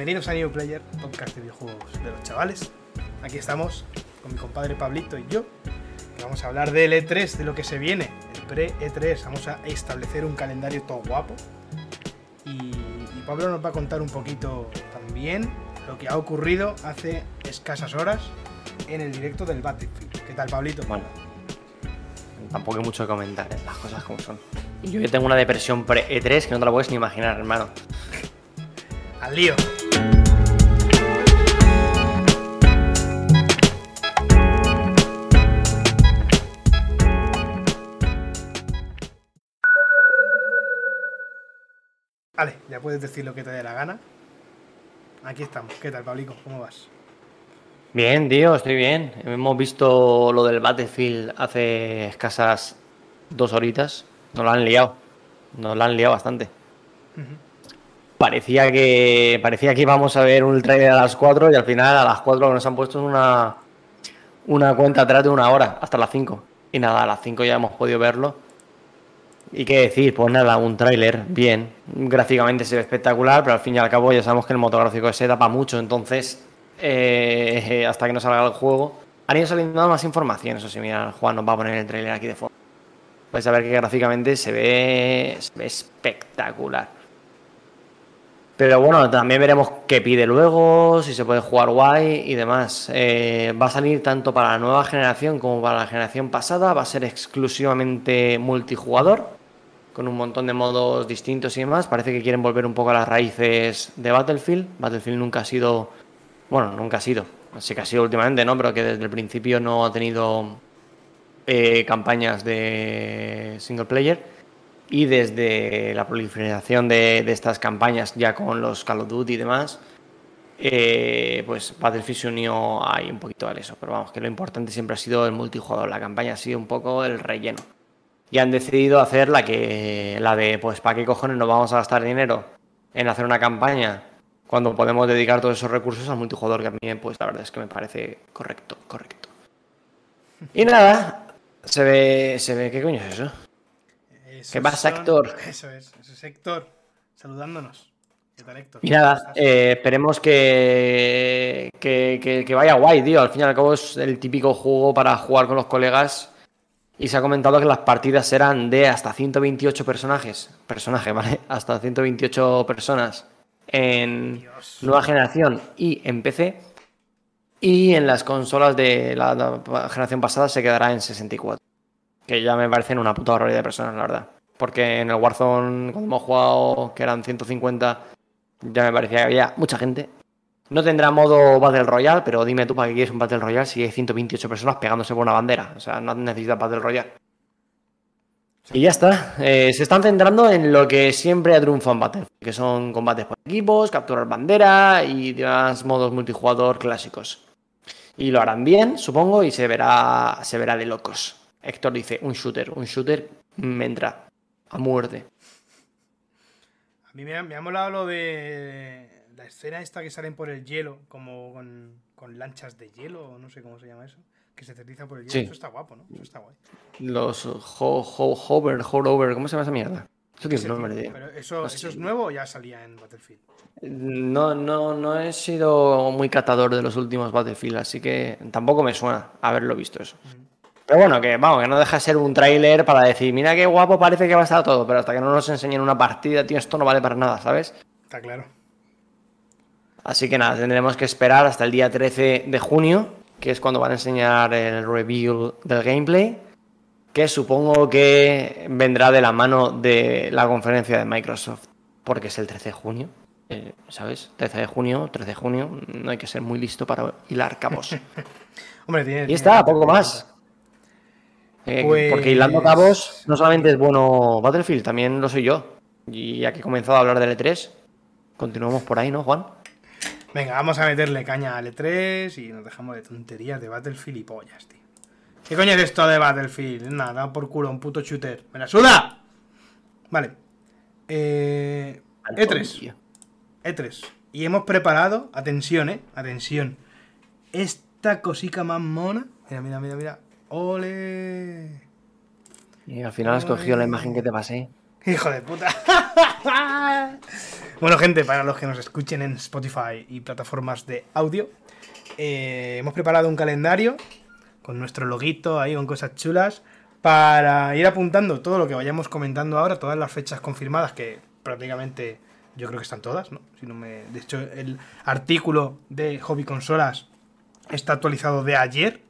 bienvenidos a New Player, podcast de videojuegos de los chavales. Aquí estamos con mi compadre Pablito y yo, que vamos a hablar del E3, de lo que se viene, el pre-E3. Vamos a establecer un calendario todo guapo. Y, y Pablo nos va a contar un poquito también lo que ha ocurrido hace escasas horas en el directo del Battlefield. ¿Qué tal, Pablito? Bueno, tampoco hay mucho que comentar, ¿eh? las cosas como son. Yo que tengo una depresión pre-E3 que no te la puedes ni imaginar, hermano. Al lío. Vale, ya puedes decir lo que te dé la gana. Aquí estamos. ¿Qué tal, Pablico? ¿Cómo vas? Bien, tío, estoy bien. Hemos visto lo del Battlefield hace escasas dos horitas. Nos lo han liado. Nos lo han liado bastante. Parecía que parecía que íbamos a ver un trailer a las 4 y al final a las 4 nos han puesto una, una cuenta atrás de una hora, hasta las 5. Y nada, a las 5 ya hemos podido verlo. Y qué decir, pues nada, un tráiler, bien. Gráficamente se ve espectacular, pero al fin y al cabo ya sabemos que el motográfico se da para mucho, entonces eh, hasta que no salga el juego. Han ido saliendo más información, eso sí, mira, Juan nos va a poner el tráiler aquí de fondo. A ver que gráficamente se ve, se ve espectacular. Pero bueno, también veremos qué pide luego, si se puede jugar guay y demás. Eh, va a salir tanto para la nueva generación como para la generación pasada. Va a ser exclusivamente multijugador, con un montón de modos distintos y demás. Parece que quieren volver un poco a las raíces de Battlefield. Battlefield nunca ha sido, bueno, nunca ha sido, así que ha sido últimamente, ¿no? Pero que desde el principio no ha tenido eh, campañas de single player. Y desde la proliferación de, de, estas campañas, ya con los Call of Duty y demás, eh, pues Battlefield se unió ahí un poquito a eso. Pero vamos, que lo importante siempre ha sido el multijugador. La campaña ha sido un poco el relleno. Y han decidido hacer la que la de, pues, ¿para qué cojones nos vamos a gastar dinero en hacer una campaña cuando podemos dedicar todos esos recursos al multijugador? Que a mí, pues, la verdad es que me parece correcto, correcto. Y nada, se ve, se ve, ¿qué coño es eso? Esos ¿Qué pasa, son- Héctor? Eso es, eso es Héctor, saludándonos. ¿Qué tal, Héctor? Y ¿Cómo nada, eh, esperemos que, que, que- que vaya guay, tío. Al fin y al cabo es el típico juego para jugar con los colegas. Y se ha comentado que las partidas serán de hasta 128 personajes. Personaje, ¿vale? Hasta 128 personas en nueva generación y en PC. Y en las consolas de la, la generación pasada se quedará en 64. Que ya me parecen una puta barbaridad de personas, la verdad. Porque en el Warzone, cuando hemos jugado, que eran 150, ya me parecía que había mucha gente. No tendrá modo Battle Royale, pero dime tú para qué quieres un Battle Royale si hay 128 personas pegándose por una bandera. O sea, no necesitas Battle Royale. Y ya está. Eh, se están centrando en lo que siempre ha triunfado en Battlefield, que son combates por equipos, capturar bandera y demás modos multijugador clásicos. Y lo harán bien, supongo, y se verá, se verá de locos. Héctor dice, un shooter, un shooter me entra a muerte. A mí me ha, me ha molado lo de la escena esta que salen por el hielo, como con, con lanchas de hielo, o no sé cómo se llama eso, que se aterriza por el hielo. Sí. Eso está guapo, ¿no? Eso está guay. Los ho, ho- hover, hover, ¿cómo se llama esa mierda? Eso tiene un nombre, tío. Pero eso, No ¿eso sé. es nuevo o ya salía en Battlefield? No, no, no he sido muy catador de los últimos Battlefield, así que tampoco me suena haberlo visto eso. Pero bueno, que vamos, que no deja de ser un tráiler para decir, mira qué guapo parece que va a estar todo, pero hasta que no nos enseñen una partida, tío, esto no vale para nada, ¿sabes? Está claro. Así que nada, tendremos que esperar hasta el día 13 de junio, que es cuando van a enseñar el reveal del gameplay, que supongo que vendrá de la mano de la conferencia de Microsoft, porque es el 13 de junio, eh, ¿sabes? 13 de junio, 13 de junio, no hay que ser muy listo para hilar cabos. Hombre, tiene. Y está, poco más. Eh, Pues- Porque hilando cabos no solamente es bueno Battlefield, también lo soy yo. Y ya que he comenzado a hablar del E3, continuamos por ahí, ¿no, Juan? Venga, vamos a meterle caña al E3 y nos dejamos de tonterías de Battlefield y pollas, tío. ¿Qué coño es esto de Battlefield? Nada, da por culo, un puto shooter. ¡Me la suda! Vale. Eh, E3. Tío. E3. Y hemos preparado, atención, eh, atención. Esta cosica más mona. Mira, mira, mira, mira. ¡Ole! Y al final has cogido la imagen que te pasé. Hijo de puta. Bueno, gente, para los que nos escuchen en Spotify y plataformas de audio, eh, hemos preparado un calendario con nuestro loguito ahí, con cosas chulas, para ir apuntando todo lo que vayamos comentando ahora, todas las fechas confirmadas, que prácticamente yo creo que están todas, ¿no? Si no me... De hecho, el artículo de Hobby Consolas está actualizado de ayer,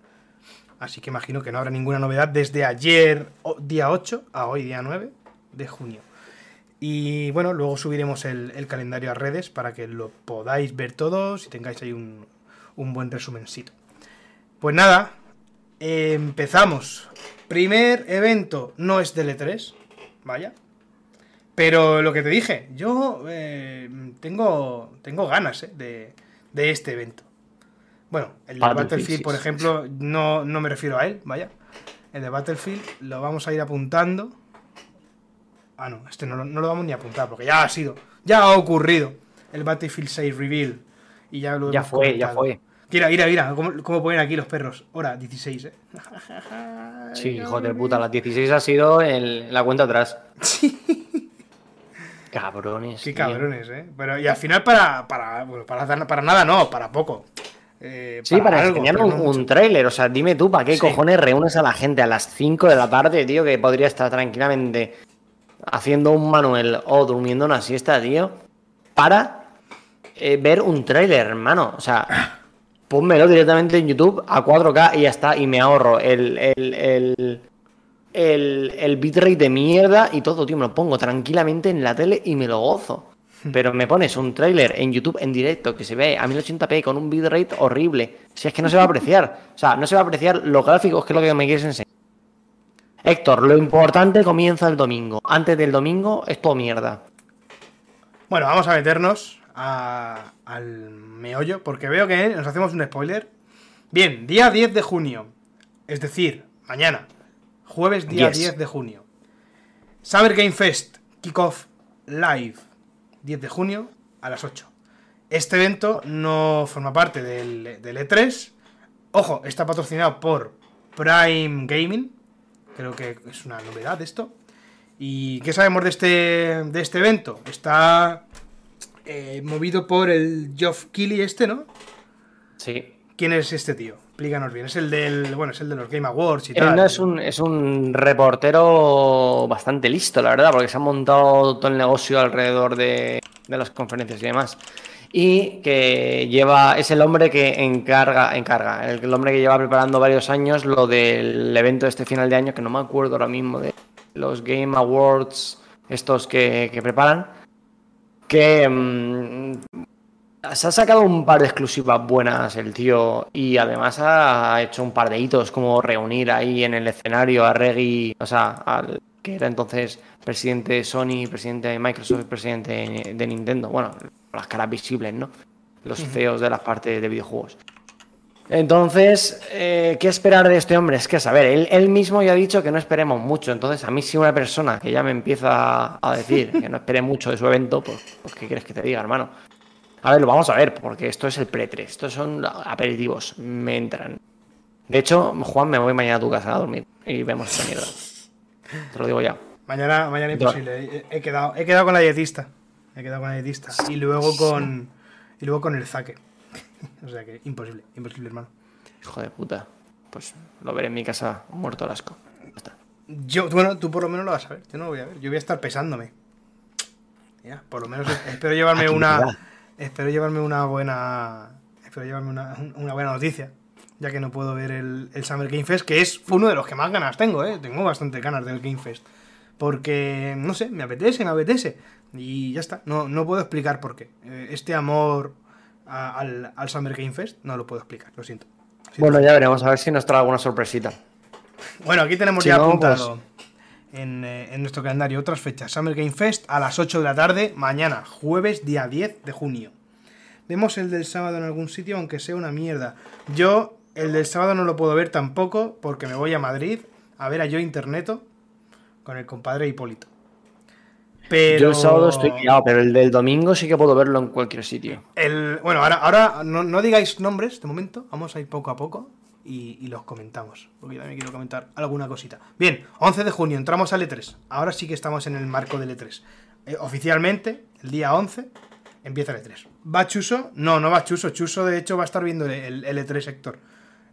así que imagino que no habrá ninguna novedad desde ayer, día 8, a hoy, día 9 de junio. Y bueno, luego subiremos el, el calendario a redes para que lo podáis ver todos y tengáis ahí un, un buen resumencito. Pues nada, empezamos. Primer evento no es del E3, vaya. Pero lo que te dije, yo eh, tengo, tengo ganas eh, de, de, este evento. Bueno, el de Battlefield, por ejemplo, no, no me refiero a él, vaya. El de Battlefield lo vamos a ir apuntando. Ah, no, este no, no, lo vamos ni a apuntar porque ya ha sido, ya ha ocurrido el Battlefield 6 Reveal. Y ya lo Ya fue, ya fue. Mira, mira, mira, ¿cómo, ponen aquí los perros? Hora 16, ¿eh? Sí, hijo de puta, las 16 ha sido la cuenta atrás. Sí. Cabrones. Qué cabrones, ¿eh? Pero, y al final para, para, para, para nada no, para poco. Eh, sí, para, enseñar un, un tráiler. O sea, dime tú, ¿para qué cojones reúnes a la gente a las 5 de la tarde, tío? Que podría estar tranquilamente haciendo un manuel o durmiendo una siesta, tío. Para eh, ver un tráiler, hermano. O sea pónmelo directamente en YouTube a 4K y ya está, y me ahorro el, el, el, bitrate de mierda y todo, tío, me lo pongo tranquilamente en la tele y me lo gozo. Pero me pones un tráiler en YouTube en directo que se ve a 1080p con un bitrate horrible. Si es que no se va a apreciar. O sea, no se va a apreciar los gráficos, que es lo que me quieres enseñar. Héctor, lo importante comienza el domingo. Antes del domingo es todo mierda. Bueno, vamos a meternos al meollo, porque veo que nos hacemos un spoiler. Bien, día 10 de junio, es decir, mañana, jueves día 10 de junio. Summer Game Fest, Kickoff Live, 10 de junio a las 8. Este evento no forma parte del, del E3. Ojo, está patrocinado por Prime Gaming. Creo que es una novedad esto. ¿Y qué sabemos de este, de este evento? Está eh, movido por el Geoff Keighley este, ¿no? Sí. ¿Quién es este tío? Explícanos bien. Es el del. Bueno, es el de los Game Awards y tal. es un, es un reportero bastante listo, la verdad, porque se ha montado todo el negocio alrededor de, las conferencias y demás. Y que lleva. Es el hombre que encarga. Encarga. El, hombre que lleva preparando varios años lo del evento de este final de año, que no me acuerdo ahora mismo de los Game Awards, estos que, que preparan que mm, se ha sacado un par de exclusivas buenas el tío y además ha hecho un par de hitos como reunir ahí en el escenario a Reggie, o sea, al que era entonces presidente de Sony, presidente de Microsoft, presidente de Nintendo, bueno, las caras visibles, ¿no? Los CEOs de las partes de videojuegos. Entonces, eh, ¿qué esperar de este hombre? Es que, a saber, él, mismo ya ha dicho que no esperemos mucho. Entonces, a mí si una persona que ya me empieza a decir que no espere mucho de su evento, pues, pues ¿qué quieres que te diga, hermano? A ver, lo vamos a ver, porque esto es el pre-3. Estos son aperitivos. Me entran. De hecho, Juan, me voy mañana a tu casa a dormir y vemos esta mierda. Te lo digo ya. Mañana, mañana imposible. He, quedado, he quedado con la dietista. He quedado con la dietista. Y luego con, y luego con el zaque. o sea que imposible, imposible, hermano. Hijo de puta. Pues lo veré en mi casa muerto al asco. Yo, bueno, tú por lo menos lo vas a ver. Yo no lo voy a ver. Yo voy a estar pesándome. Ya, por lo menos espero llevarme una. Espero llevarme una buena. Espero llevarme una, buena noticia. Ya que no puedo ver el, el, Summer Game Fest, que es uno de los que más ganas tengo, ¿eh? Tengo bastante ganas del Game Fest. Porque, no sé, me apetece, me apetece. Y ya está. No, no puedo explicar por qué. Eh, este amor al, Summer Game Fest, no lo puedo explicar, lo siento. bueno, ya veremos, a ver si nos trae alguna sorpresita. Bueno, aquí tenemos ya apuntado pues- eh, en, nuestro calendario otras fechas. Summer Game Fest a las 8 de la tarde, mañana, jueves, día 10 de junio. Vemos el del sábado en algún sitio, aunque sea una mierda. Yo, el del sábado no lo puedo ver tampoco, porque me voy a Madrid a ver a Yo Interneto con el compadre Hipólito. Yo el sábado estoy guiado, pero el del domingo sí que puedo verlo en cualquier sitio. El, bueno, ahora, ahora no, digáis nombres de momento, vamos a ir poco a poco y, los comentamos, porque yo también quiero comentar alguna cosita. Bien, 11 de junio, entramos al E3. Ahora sí que estamos en el marco del E3. Eh, oficialmente, el día 11, empieza el E3. ¿Va Chuso? No, no va Chuso. Chuso, de hecho, va a estar viendo el, el E3 Héctor.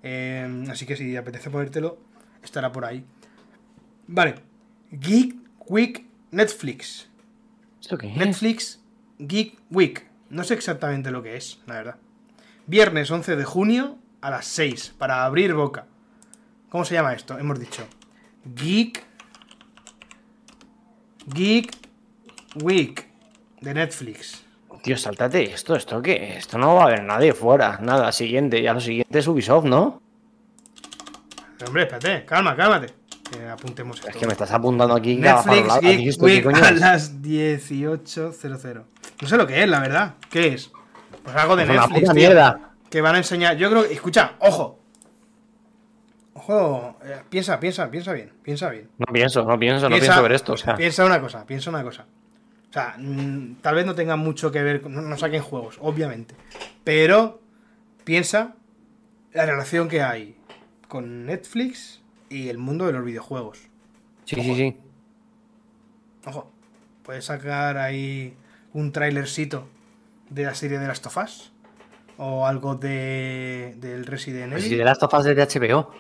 Eh, así que si apetece ponértelo, estará por ahí. Vale. Geek Week Netflix. ¿Esto qué es? Netflix Geek Week. No sé exactamente lo que es, la verdad. Viernes 11 de junio a las 6 para abrir boca. ¿Cómo se llama esto? Hemos dicho Geek Geek Week de Netflix. Tío, sáltate esto, ¿esto qué? Esto no va a haber nadie fuera. Nada, siguiente. Ya lo siguiente es Ubisoft, ¿no? Hombre, espérate, calma, cálmate. Que apuntemos esto. Es que me estás apuntando aquí Netflix lado. Geek ¿Aquí esto Week coño a las 18.00. No sé lo que es, la verdad. ¿Qué es? Pues algo de Es una Netflix. tío, mierda. Que van a enseñar. Yo creo que. Escucha, ojo. Ojo, eh, piensa, piensa, piensa bien, piensa bien. No pienso, no pienso, no pienso ver esto. O sea, Piensa una cosa, piensa una cosa. O sea, mm, tal vez no tenga mucho que ver, con- no, no saquen juegos, obviamente. Pero piensa la relación que hay con Netflix y el mundo de los videojuegos. sí, sí, sí. Ojo, puedes sacar ahí un trailercito de la serie de las tofas o algo de del Resident Pues Evil. si de las tofas de HBO.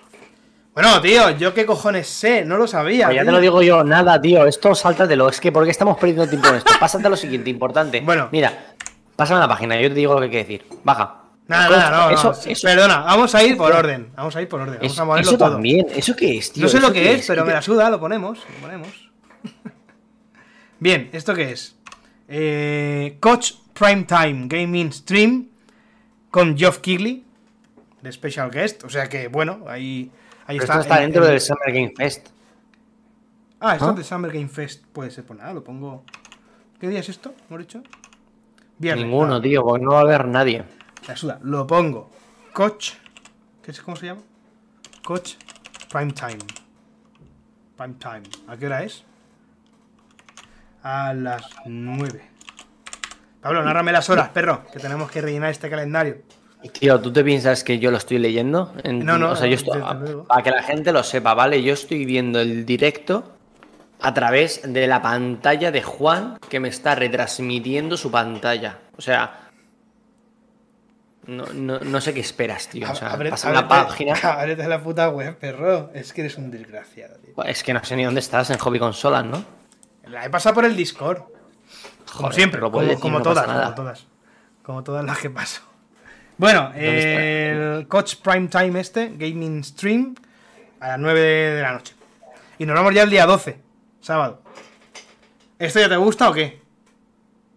Bueno, tío, yo qué cojones sé, no lo sabía. Pues ya te lo digo yo, nada, tío. Esto sáltatelo. Es que, ¿por qué estamos perdiendo tiempo en esto? Pásate a lo siguiente, importante. Bueno. Mira, pásame la página, yo te digo lo que hay que decir. Baja. Nada, nada, no, Eso, no. eso, Perdona, vamos a ir por orden. Vamos a ir por orden. Vamos eso, a moverlo eso todo. también. ¿Eso qué es, tío? No sé lo ¿Eso que es, pero ¿Qué me la suda, lo ponemos. Lo ponemos. Bien, ¿esto qué es? Eh, Coach Primetime Gaming Stream con Geoff Keighley de Special Guest. O sea que, bueno, ahí, ahí Pero está. esto está dentro el- del Summer Game Fest. Ah, esto ¿Ah? es de Summer Game Fest. Puede ser, pues nada, lo pongo. ¿Qué día es esto? ¿Hemos dicho? Viernes. Ninguno, tío, porque no va a haber nadie. La suda. Lo pongo. Coach. ¿Qué es? ¿Cómo se llama? Coach Primetime. Primetime. ¿A qué hora es? A las 9. Pablo, nárrame las horas, perro, que tenemos que rellenar este calendario. Tío, ¿tú te piensas que yo lo estoy leyendo? En- No, no, O sea, yo no, estoy. desde luego. Para que la gente lo sepa, ¿vale? Yo estoy viendo el directo a través de la pantalla de Juan que me está retransmitiendo su pantalla. O sea. No, no, no sé qué esperas, tío. O sea, Abre- pasa una página. ábrete la puta web, perro. Es que eres un desgraciado, tío. Es que no sé ni dónde estás en Hobby Consolas, ¿no? La he pasado por el Discord. Como siempre, lo como, decir, como no todas, como todas. Como todas las que paso. Bueno, ¿Dónde el Coach Prime Time este, Gaming Stream, a las 9 de la noche. Y nos vamos ya el día 12, sábado. ¿Esto ya te gusta o qué?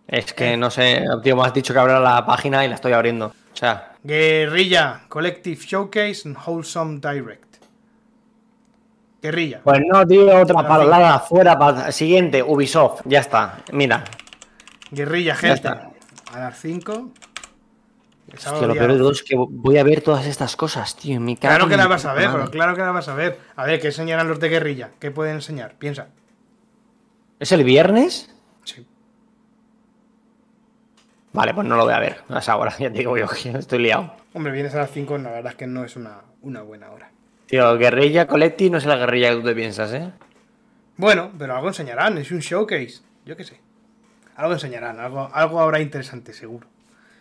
Es que no sé, tío, me has dicho que abra la página y la estoy abriendo. O sea, Guerrilla Collective Showcase and Wholesome Direct. Guerrilla. pues no, tío, otra palabra fuera. pa- Siguiente, Ubisoft, ya está. Mira, Guerrilla, gente. A las 5. Hostia, lo peor de 12. todo es que voy a ver todas estas cosas, tío. en mi cago Claro que mi la vas a ver, madre. claro que la vas a ver. A ver, ¿qué enseñarán los de guerrilla? ¿Qué pueden enseñar? Piensa. ¿Es el viernes? Sí. Vale, pues no lo voy a ver. A esa hora, ya te digo yo que estoy liado. Hombre, vienes a las 5, la verdad es que no es una, una buena hora. Tío, Guerrilla Collective no es la guerrilla que tú te piensas, ¿eh? Bueno, pero algo enseñarán, es un showcase. Yo qué sé. Algo enseñarán, algo, algo habrá interesante, seguro.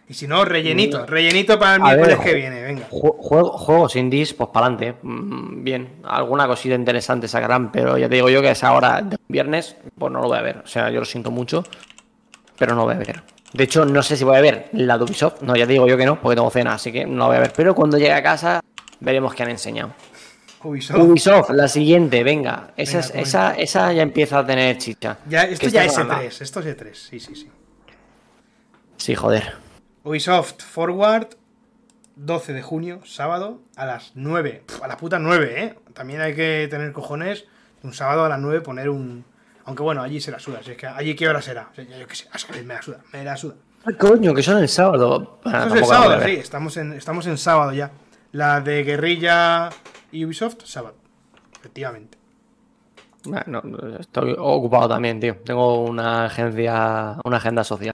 Y si no, rellenito, rellenito para el miércoles que viene, venga. Ju- juego- juegos indies, pues para adelante. bien, alguna cosita interesante sacarán, pero ya te digo yo que a esa hora de viernes, pues no lo voy a ver. O sea, yo lo siento mucho, pero no lo voy a ver. De hecho, no sé si voy a ver la de Ubisoft. No, ya te digo yo que no, porque tengo cena, así que no la voy a ver. Pero cuando llegue a casa, veremos qué han enseñado. Ubisoft. Ubisoft, la siguiente, venga. Esa, Venga, es- comenta. esa, esa ya empieza a tener chicha. Ya, esto ya es la- E3, esto es E3, sí, sí, sí. Sí, joder. Ubisoft Forward, 12 de junio, sábado, a las 9. Pf, a la puta 9, ¿eh? También hay que tener cojones un sábado a las 9 poner un... Aunque bueno, allí se la suda, si es que allí qué hora será. O sea, yo qué sé, a saber, me la suda, me la suda. Ay, coño, que son el sábado. Ah, Eso es el sábado, sí, estamos en, estamos en sábado ya. La de Guerrilla y Ubisoft, sábado. Efectivamente. Bueno, estoy ocupado también, tío. Tengo una agencia, una agenda social.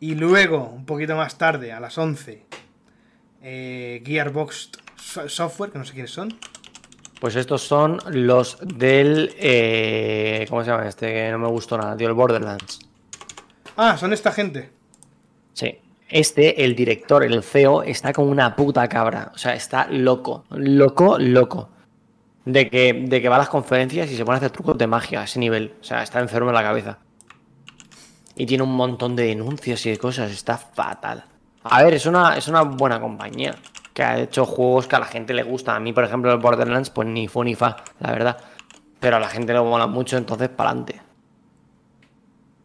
Y luego, un poquito más tarde, a las 11, eh, Gearbox So- Software, que no sé quiénes son. Pues estos son los del. eh, ¿Cómo se llama este? Que no me gustó nada, tío. El Borderlands. Ah, son esta gente. Sí. Este, el director, el CEO, está como una puta cabra. O sea, está loco. Loco, loco. De que, de que va a las conferencias y se pone a hacer trucos de magia a ese nivel. O sea, está enfermo en la cabeza. Y tiene un montón de denuncias y de cosas. Está fatal. A ver, es una, es una buena compañía. Que ha hecho juegos que a la gente le gusta. A mí, por ejemplo, el Borderlands, pues ni fu ni fa, la verdad. Pero a la gente le mola mucho, entonces para adelante.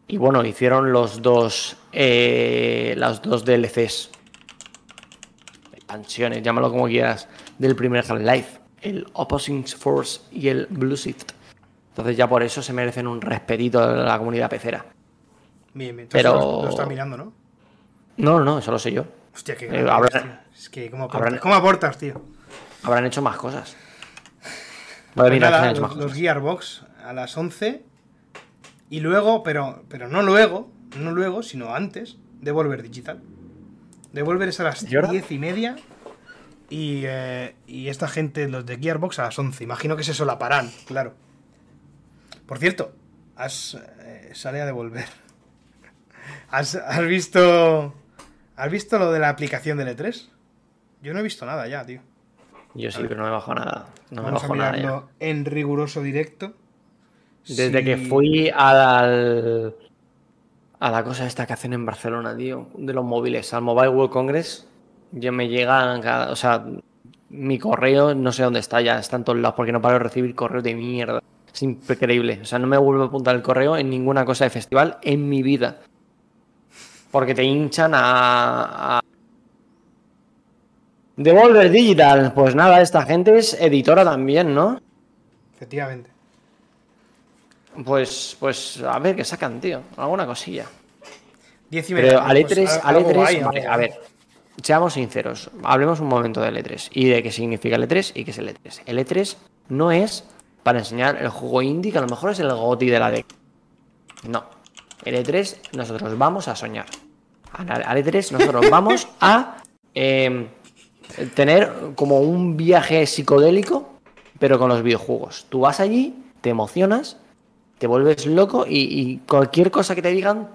Y bueno, hicieron los dos. Eh, los dos DLCs. Expansiones, llámalo como quieras. Del primer Half-Life. El Opposing Force y el Blue Shift. Entonces ya por eso se merecen un respetito de la comunidad pecera. Bien, bien. Pero- Lo, lo está mirando, ¿no? No, no, eso lo sé yo. Hostia, qué Eh, habrá- tío. Es que, ¿cómo aportas, habrán- ¿cómo aportas, tío? Habrán hecho más cosas. Vale, Pues mira, nada, los, más los cosas. Gearbox a las 11. Y luego, pero, pero no luego, no luego, sino antes, Devolver Digital. Devolver es a las ¿Y ahora? 10 y media. Y, eh, y esta gente, los de Gearbox, a las 11. Imagino que se solaparán, claro. Por cierto, has, eh, sale a devolver. ¿Has, has visto. ¿Has visto lo de la aplicación del E3? Yo no he visto nada ya, tío. Yo sí, pero no me bajo nada. No me Vamos a bajo nada ya. en riguroso directo. Desde Sí. que fui al, a la cosa esta que hacen en Barcelona, tío, de los móviles, al Mobile World Congress, ya me llegan, cada- o sea, mi correo, no sé dónde está ya, está en todos lados, porque no paro de recibir correos de mierda. Es increíble. O sea, no me vuelvo a apuntar el correo en ninguna cosa de festival en mi vida. Porque te hinchan a, a... Devolver Digital. Pues nada, esta gente es editora también, ¿no? Efectivamente. Pues, pues a ver qué sacan, tío. Alguna cosilla. 10 y media. Pero al Pues, E3, algo al E3, guay, vale, a ver, seamos sinceros, hablemos un momento del E3 y de qué significa el E3 y qué es el E3. El E3 no es para enseñar el juego indie, que a lo mejor es el GOTI de la década. No. El E3 nosotros vamos a soñar. Al al E3 nosotros vamos a eh, tener como un viaje psicodélico, pero con los videojuegos. Tú vas allí, te emocionas, te vuelves loco y, y cualquier cosa que te digan,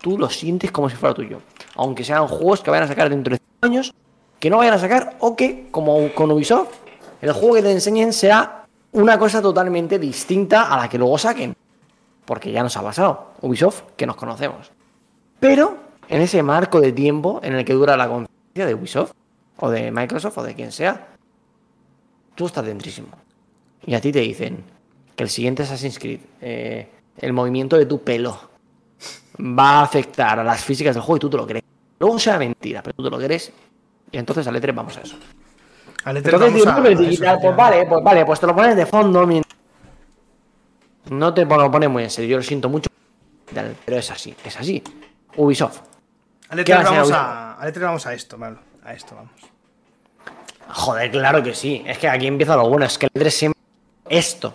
tú lo sientes como si fuera tuyo. Aunque sean juegos que vayan a sacar dentro de 5 años, que no vayan a sacar, o que, como con Ubisoft, el juego que te enseñen sea una cosa totalmente distinta a la que luego saquen. Porque ya nos ha pasado. Ubisoft, que nos conocemos. Pero en ese marco de tiempo en el que dura la conferencia de Ubisoft, o de Microsoft, o de quien sea, tú estás dentrísimo. Y a ti te dicen que el siguiente Assassin's Creed, eh, el movimiento de tu pelo, va a afectar a las físicas del juego y tú te lo crees. Luego sea mentira, pero tú te lo crees. Y entonces al E3 vamos a eso. Al E3 Entonces, vamos a- eso, digital, pues vale, pues vale, pues te lo pones de fondo. No te lo pones muy en serio, yo lo siento mucho. Pero es así, es así. Ubisoft. Al ¿Qué E3 ser vamos a, al E3 vamos a esto. A esto vamos. Joder, claro que sí. Es que aquí empieza lo bueno. Es que el 3 siempre. Esto.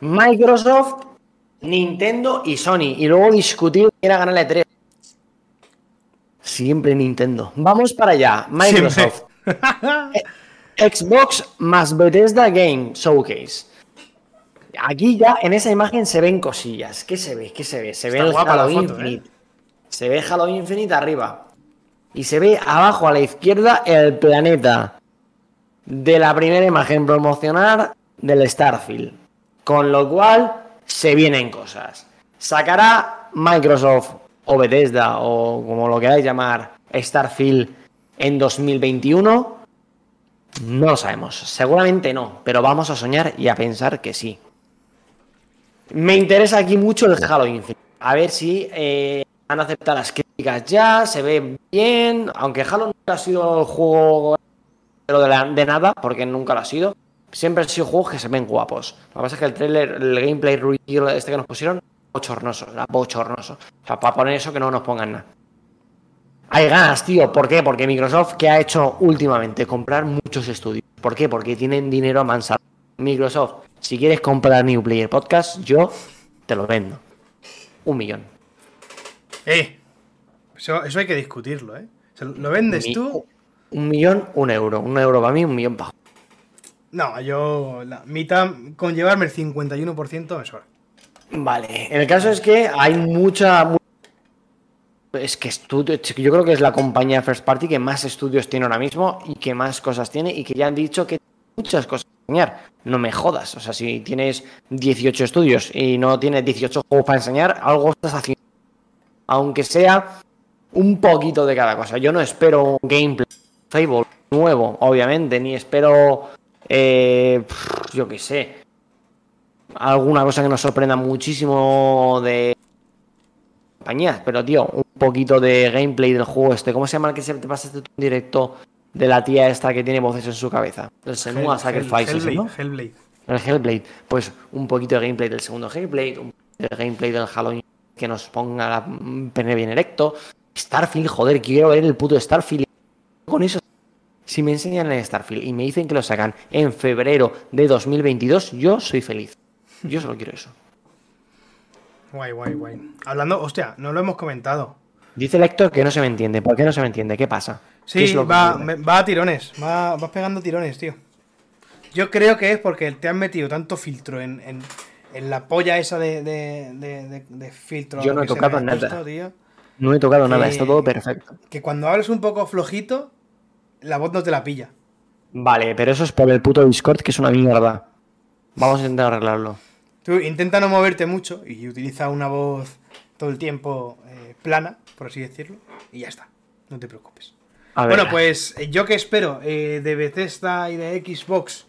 Microsoft, Nintendo y Sony. Y luego discutir quién a ganar el 3. Siempre Nintendo. Vamos para allá. Microsoft. Xbox más Bethesda Game Showcase. Aquí ya en esa imagen se ven cosillas. ¿Qué se ve? ¿Qué se ve? Se ve Está el guapa la Halo foto, ¿eh? Se ve Halo Infinite arriba. Y se ve abajo a la izquierda el planeta de la primera imagen promocional del Starfield. Con lo cual se vienen cosas. Sacará Microsoft o Bethesda o como lo queráis llamar Starfield en 2021. No lo sabemos. Seguramente no, pero vamos a soñar y a pensar que sí. Me interesa aquí mucho el Halo Infinite. A ver si eh, han aceptado las críticas ya, se ve bien. Aunque Halo nunca ha sido el juego pero de, nada, porque nunca lo ha sido. Siempre han sido juegos que se ven guapos. Lo que pasa es que el trailer, el gameplay reveal este que nos pusieron, bochornoso, era bochornoso. O sea, para poner eso que no nos pongan nada. Hay ganas, tío. ¿Por qué? Porque Microsoft, ¿qué ha hecho últimamente? Comprar muchos estudios. ¿Por qué? Porque tienen dinero a mansalva. Microsoft, si quieres comprar New Player Podcast, yo te lo vendo. Un millón. Eh, eso, eso hay que discutirlo, ¿eh? O sea, ¿Lo vendes Mi- tú? Un millón, un euro. Un euro para mí, un millón para. No, yo la mitad, con llevarme el 51% me sobra. Vale, el caso es que hay mucha, mu- es que estudio, yo creo que es la compañía First Party que más estudios tiene ahora mismo y que más cosas tiene y que ya han dicho que muchas cosas enseñar. No me jodas. O sea, si tienes 18 estudios y no tienes 18 juegos para enseñar, algo estás haciendo. Aunque sea un poquito de cada cosa. Yo no espero un gameplay Fable nuevo, obviamente, ni espero, eh, yo qué sé, alguna cosa que nos sorprenda muchísimo de compañías, pero tío, un poquito de gameplay del juego este. ¿Cómo se llama el que se te pasaste este directo de la tía esta que tiene voces en su cabeza? El Senua Sacrifice, Hellblade, ¿no? Hellblade. El Hellblade. Pues un poquito de gameplay del segundo Hellblade, un poquito de gameplay del Halloween que nos ponga la pene bien erecto. Starfield, joder, quiero ver el puto Starfield. Con eso, si me enseñan el Starfield y me dicen que lo sacan en febrero de 2022, yo soy feliz. Yo solo quiero eso. Guay, guay, guay. Hablando, hostia, no lo hemos comentado. Dice el Héctor que no se me entiende. ¿Por qué no se me entiende? ¿Qué pasa? ¿Qué Sí, va, me- va a tirones. Va, vas pegando tirones, tío. Yo creo que es porque te han metido tanto filtro en, en- en la polla esa de, de, de- filtro. Yo no he tocado nada. puesto, tío, No he tocado nada, está todo perfecto. que cuando hablas un poco flojito, la voz no te la pilla. Vale, pero eso es por el puto Discord, que es una mierda. Vamos a intentar arreglarlo. Tú intenta no moverte mucho y utiliza una voz todo el tiempo eh, plana, por así decirlo, y ya está. No te preocupes. Bueno, pues eh, yo que espero eh, de Bethesda y de Xbox,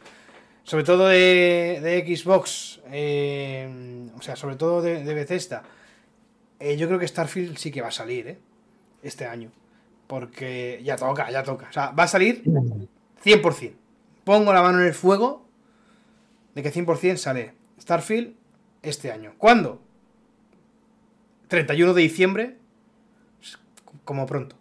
sobre todo de, Xbox, eh, o sea, sobre todo de, de Bethesda, eh, yo creo que Starfield sí que va a salir, ¿eh? Este año. Porque ya toca, ya toca. O sea, va a salir 100%. Pongo la mano en el fuego de que 100% sale Starfield este año. ¿Cuándo? 31 de diciembre, como pronto.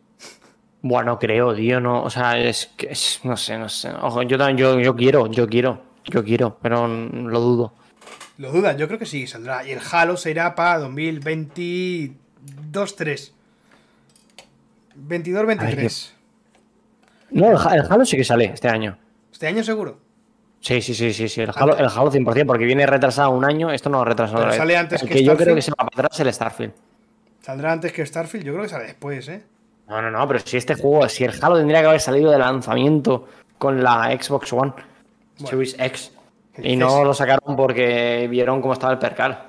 Bueno, creo, tío, no. O sea, es que no sé, no sé. Ojo, yo yo, yo quiero, yo quiero, yo quiero, pero lo dudo. Lo dudas, yo creo que sí saldrá. Y el Halo se irá para 2022-3. 22-23. No, el, el Halo sí que sale este año. Este año seguro. Sí, sí, sí, sí, sí. El Halo, el Halo 100%, porque viene retrasado un año. Esto no lo retrasado. Pero sale antes el que que yo creo que se va para atrás el Starfield. Saldrá antes que Starfield. Yo creo que sale después, ¿eh? No, no, no, pero si este juego, si el Halo tendría que haber salido de lanzamiento con la Xbox One Bueno. Series X. ¿Qué Y no lo sacaron porque vieron cómo estaba el percal.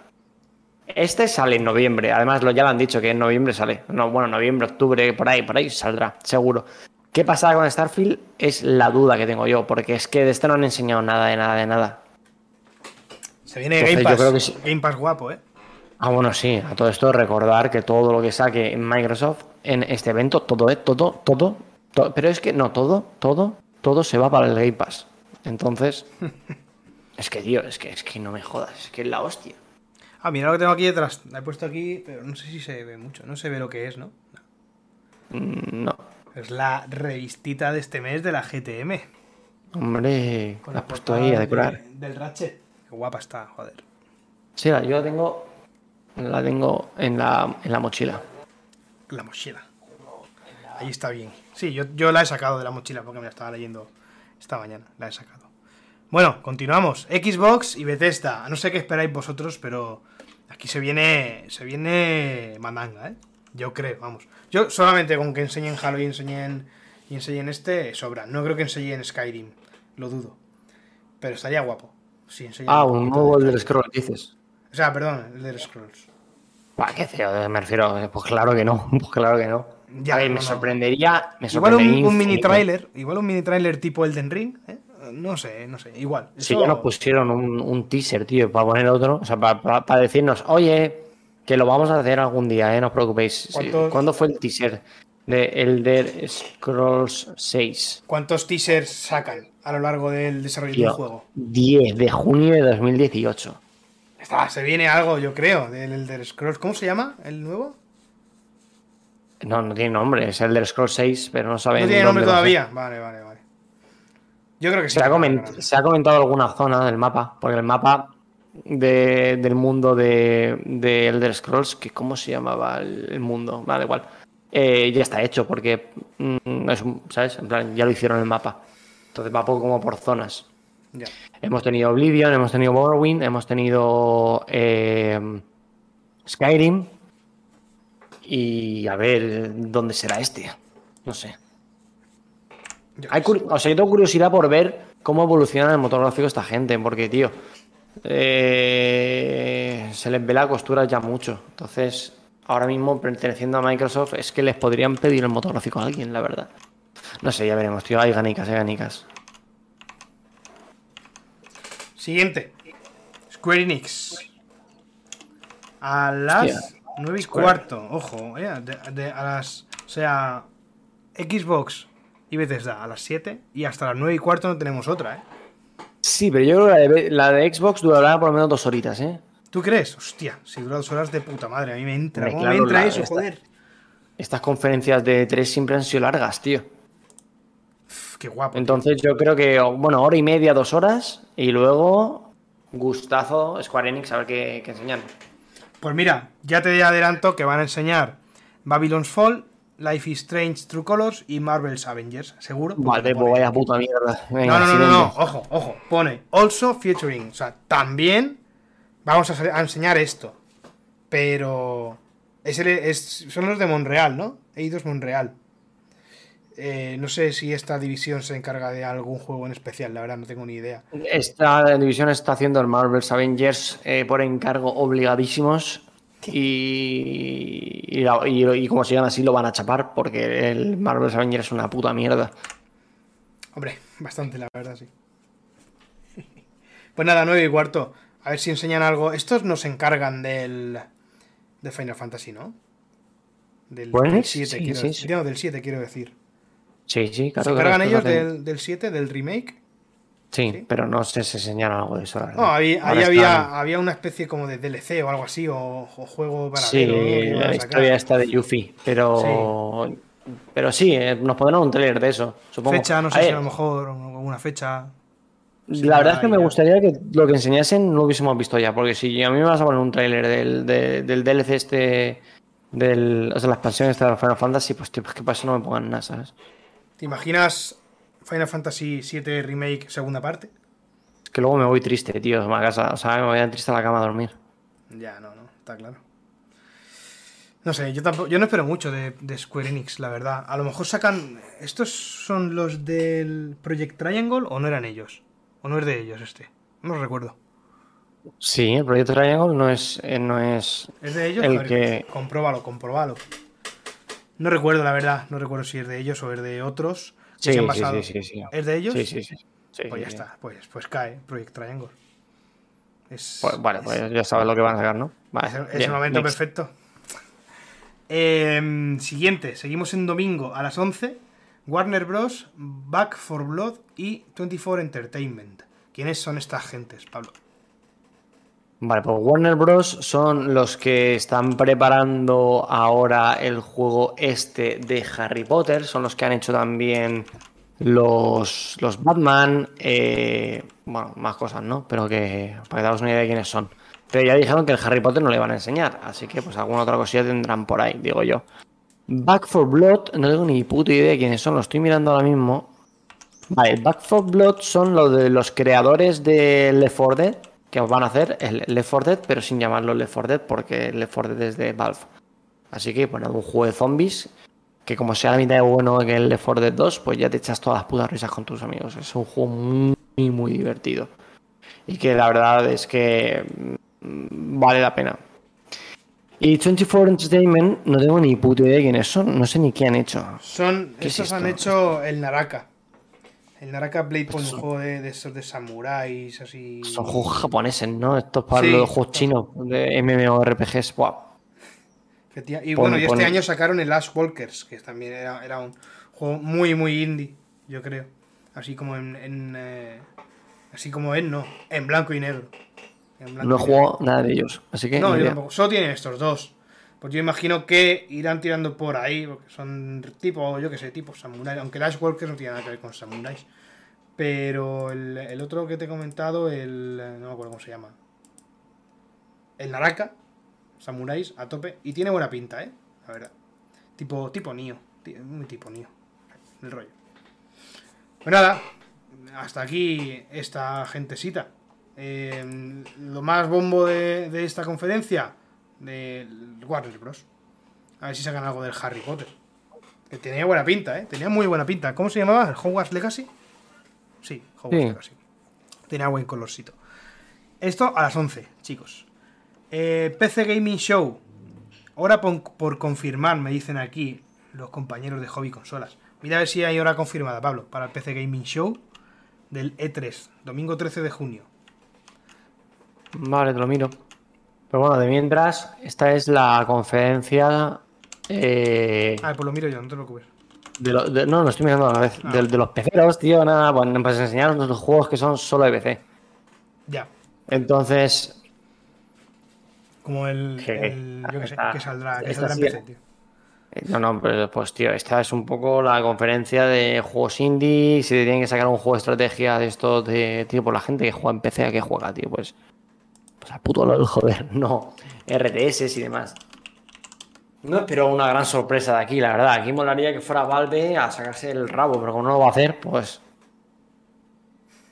Este sale en noviembre, además lo, ya lo han dicho que en noviembre sale. No, bueno, noviembre, octubre, por ahí, por ahí saldrá, seguro. ¿Qué pasará con Starfield? Es la duda que tengo yo, porque es que de este no han enseñado nada, de nada, de nada. Se viene Entonces, Game yo Pass. creo que sí. Game Pass guapo, ¿eh? Ah, bueno, sí, a todo esto recordar que todo lo que saque en Microsoft en este evento, todo, ¿eh? Todo, todo, to- pero es que no, todo, todo, todo se va para el Game Pass. Entonces, es que, tío, es que, es que no me jodas, es que es la hostia. Ah, mira lo que tengo aquí detrás. La he puesto aquí, pero no sé si se ve mucho. No se ve lo que es, ¿no? Mm, No, Es la revistita de este mes de la GTM. hombre, Con la la has puesto ahí a de- decorar. del Ratchet. Qué guapa está, joder. Sí, la- yo la tengo, la tengo en la, en la mochila. La mochila. Ahí está bien. Sí, yo, yo la he sacado de la mochila porque me la estaba leyendo esta mañana. La he sacado. Bueno, continuamos. Xbox y Bethesda. No sé qué esperáis vosotros, pero aquí se viene. Se viene mandanga, ¿eh? Yo creo, vamos. Yo solamente con que enseñen Halo y enseñen. Y enseñen este, sobra. No creo que enseñen Skyrim. Lo dudo. Pero estaría guapo. Si enseñan Ah, un nuevo de Elder. Scrolls, dices. O sea, perdón, el de Scrolls. Bah, qué feo, me refiero. eh, Pues claro que no, pues claro que no. Ya, A ver, no, me no. sorprendería. Me Igual un, sorprendería un mini trailer, igual un mini trailer tipo Elden Ring, ¿eh? No sé, no sé, igual. Si Eso- ya nos pusieron un, un teaser, tío, para poner otro, o sea, para, decirnos, oye, que lo vamos a hacer algún día, eh, no os preocupéis. Sí, ¿Cuántos- ¿Cuándo fue el teaser de Elder Scrolls 6? ¿Cuántos teasers sacan a lo largo del desarrollo Tío, del juego? 10 de junio de 2018. Está, se viene algo, yo creo, del Elder Scrolls. ¿Cómo se llama el nuevo? No, no tiene nombre, es Elder Scrolls 6, pero no saben. No tiene nombre todavía. Vale, vale, vale. Yo creo que sí. Se ha, coment- se ha comentado alguna zona del mapa, porque el mapa de- del mundo de, de Elder Scrolls, que ¿cómo se llamaba el, mundo? Vale, igual. Eh, ya está hecho, porque mm, es un- ¿sabes? En plan, ya lo hicieron el mapa. Entonces va poco como por zonas. Ya. Hemos tenido Oblivion, hemos tenido Morrowind, hemos tenido eh, Skyrim y a ver dónde será este. No sé. Hay o sea, yo tengo curiosidad por ver cómo evoluciona el motor gráfico esta gente, porque, tío, eh, se les ve la costura ya mucho. Entonces, ahora mismo, perteneciendo a Microsoft, es que les podrían pedir el motor gráfico a alguien, la verdad. No sé, ya veremos, tío. Hay ganicas, hay ganicas. Siguiente. Square Enix. A las Hostia. 9 y Square. cuarto. Ojo, eh, de- de- a las. O sea, Xbox y Bethesda a las 7 y hasta las 9 y cuarto no tenemos otra, ¿eh? Sí, pero yo creo que la de, la de Xbox durará por lo menos dos horitas, ¿eh? ¿Tú crees? Hostia, si dura dos horas de puta madre. A mí me entra. Hombre, ¿Cómo claro, me entra la- eso, esta- joder? Estas conferencias de tres siempre han sido largas, tío. Uf, qué guapo. Entonces yo creo que, bueno, hora y media, dos horas, y luego gustazo Square Enix a ver qué, qué enseñan. Pues mira, ya te adelanto que van a enseñar Babylon's Fall, Life is Strange True Colors y Marvel's Avengers, seguro. Vale, pues vaya puta mierda. Venga, No, no, no, no, no, ojo, ojo, pone also featuring, o sea, también vamos a, enseñar esto, pero es el- es- son los de Monreal, ¿no? Eidos Monreal. Eh, no sé si esta división se encarga de algún juego en especial, la verdad no tengo ni idea. Esta división está haciendo el Marvel's Avengers eh, por encargo obligadísimos. Y, y, y- y como sigan así lo van a chapar porque el Marvel's Avengers es una puta mierda. Hombre, bastante, la verdad, sí. Pues nada, 9 y cuarto. A ver si enseñan algo. Estos no se encargan del. de Final Fantasy, ¿no? Del, del Enix, 7, sí, quiero sí, decir. sí. No, del 7, quiero decir. Sí, sí, claro. ¿Se encargan ellos del, del 7, del remake? Sí, sí. pero no sé si enseñan algo de eso. No, ahí, había, había una especie como de DLC o algo así, o, o juego para Sí, la historia esta de Yuffie, pero pero sí, eh, nos pondrán un trailer de eso, supongo. Fecha, no sé A si ver, a lo mejor alguna fecha. La verdad es que me gustaría que lo que enseñasen lo hubiésemos visto ya, porque si a mí me vas a poner un trailer del, de- del DLC este, del, o sea, la expansión esta de Final Fantasy, pues tío, pues que para eso no me pongan nada, ¿sabes? ¿Te imaginas Final Fantasy 7 Remake segunda parte? Es que luego me voy triste, tío, a casa, o sea, me voy a triste a la cama a dormir. Ya, no, no, está claro. No sé, yo tampoco, yo no espero mucho de, de Square Enix, la verdad. A lo mejor sacan. ¿Estos son los del Project Triangle o no eran ellos? ¿O no es de ellos este? No lo recuerdo. Sí, el proyecto Triangle no es, eh, no es ¿Es de ellos? El ver, que- Compróbalo, compróbalo. No recuerdo, la verdad. No recuerdo si es de ellos o es de otros. Sí, se han sí, basado. sí. ¿Es de ellos? Sí, sí, sí. Pues ya está. Pues, pues cae Project Triangle. Es, Pues, vale, es- pues ya sabes lo que van a sacar, ¿no? Vale, Es el, es bien, el momento next. perfecto. Em, siguiente, seguimos en domingo a las 11. Warner Bros., Back for Blood y 24 Entertainment. ¿Quiénes son estas gentes, Pablo? Vale, pues Warner Bros. son los que están preparando ahora el juego este de Harry Potter. Son los que han hecho también los, los Batman. eh, bueno, más cosas, ¿no? Pero que para que daos una idea de quiénes son. Pero ya dijeron que el Harry Potter no le van a enseñar. Así que pues alguna otra cosilla tendrán por ahí, digo yo. Back for Blood, no tengo ni puta idea de quiénes son. Lo estoy mirando ahora mismo. Vale, Back for Blood son los de los creadores de Left 4 Dead, que van a hacer el Left 4 Dead, pero sin llamarlo Left 4 Dead, porque Left 4 Dead es de Valve. Así que, bueno, un juego de zombies, que como sea la mitad de bueno que el Left 4 Dead 2, pues ya te echas todas las putas risas con tus amigos. Es un juego muy, muy divertido. Y que la verdad es que mm, vale la pena. Y 24 Entertainment, no tengo ni puta idea de quiénes son, no sé ni qué han hecho. Son, ¿Qué es estos han hecho el Naraka. El Naraka Blade Point, un juego de, de esos de samuráis, así. Son juegos japoneses, ¿no? Estos para Sí. los juegos chinos de MMORPGs. Efectiva- Y bueno, y este año sacaron el Last Walkers, que también era, era un juego muy, muy indie, yo creo. Así como en. en, eh, así como en, no. En blanco y negro. En blanco No he jugado nada de ellos. Así que. No, yo tampoco. Solo tienen estos dos. Pues yo imagino que irán tirando por ahí, porque son tipo, yo que sé, tipo samurai. Aunque Last Walkers no tiene nada que ver con samuráis. Pero el, el otro que te he comentado, el. No me acuerdo cómo se llama. El Naraka. Samuráis a tope. Y tiene buena pinta, ¿eh? La verdad. Tipo, tipo Nio. Muy tipo Nio. El rollo. Pues nada. Hasta aquí esta gentecita. Eh, lo más bombo de, de esta conferencia. De Warner Bros. A ver si sacan algo del Harry Potter. Que tenía buena pinta, ¿eh? Tenía muy buena pinta. ¿Cómo se llamaba? ¿El Hogwarts Legacy? Sí, Hogwarts Sí. Legacy. Tenía buen colorcito. Esto a las 11, chicos. Eh, PC Gaming Show. Hora por, por confirmar, me dicen aquí los compañeros de Hobby Consolas. Mira a ver si hay hora confirmada, Pablo, para el PC Gaming Show del E3, domingo 13 de junio. Vale, te lo miro. Pero bueno, de mientras, esta es la conferencia. eh, Ah, pues lo miro yo, no te preocupes. de lo- de- no, lo estoy mirando a la vez. Ah. De, de los peceros, tío, nada, pues, pues enseñaron los juegos que son solo de PC. Ya. Entonces, Como el, Que- el- yo que sé, esta- que saldrá, que saldrá en PC, tío. eh, no, no, pero, pues tío, esta es un poco la conferencia de juegos indie. Si te tienen que sacar un juego de estrategia de esto, de, tío, por la gente que juega en PC, ¿a qué juega, tío? Pues, al puto LOL, joder, no. RTS y demás. No espero una gran sorpresa de aquí, la verdad. Aquí molaría que fuera Valve a sacarse el rabo, pero como no lo va a hacer, pues.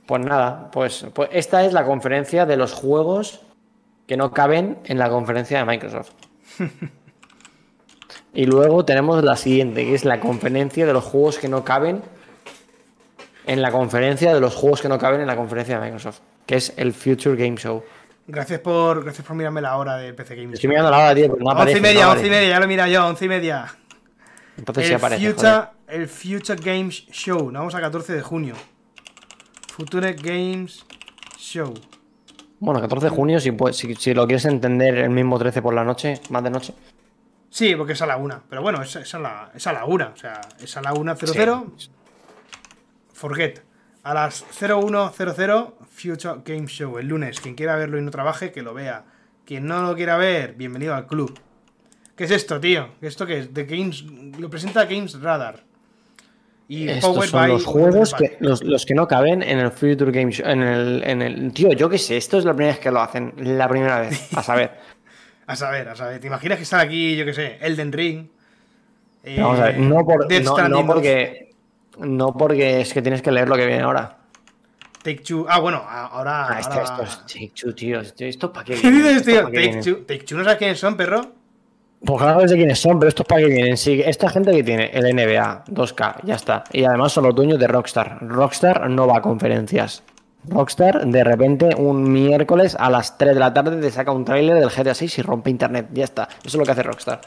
Pues nada, pues, pues esta es la conferencia de los juegos que no caben en la conferencia de Microsoft. y luego tenemos la siguiente, que es la conferencia de los juegos que no caben en la conferencia de los juegos que no caben en la conferencia de Microsoft, que es el Future Game Show. Gracias por, gracias por mirarme la hora del PC Gaming. Estoy mirando la hora, tío, pero no once aparece. y media, no once y aparece. media, ya lo mira yo, once y media. Entonces sí el, aparece. Future, joder. el Future Games Show. Nos vamos a 14 de junio. Future Games Show. Bueno, 14 de junio, si, puedes- si, si lo quieres entender el mismo 13 por la noche, más de noche. Sí, porque es a la una. Pero bueno, es, es a, la, es a la una. O sea, es a la una 00. Forget. A las 0100 Future Game Show. El lunes. Quien quiera verlo y no trabaje, que lo vea. Quien no lo quiera ver, bienvenido al club. ¿Qué es esto, tío? ¿Esto qué es? The Games, lo presenta Games Radar. Y Estos son by los juegos que, los, los que no caben en el Future Game Show. En el, en el, tío, yo qué sé, esto es la primera vez que lo hacen. La primera vez. A saber. A saber, a saber. ¿Te imaginas que sale aquí, yo qué sé, Elden Ring? Eh, vamos a ver, no, por- no, no 2, porque. No porque es que tienes que leer lo que viene ahora. Take Two. Ah, bueno, ahora. Ah, esto, ahora- esto es Take Two, tío. Esto, para qué ¿Qué dices, tío? Take. Two. Take Two, ¿no sabes quiénes son, perro? Pues claro que sé quiénes son, pero estos para qué vienen. Sí, esta gente que tiene el NBA, 2K, ya está. Y además son los dueños de Rockstar. Rockstar no va a conferencias. Rockstar, de repente, un miércoles a las 3 de la tarde te saca un tráiler del GTA 6 y rompe internet. Ya está. Eso es lo que hace Rockstar.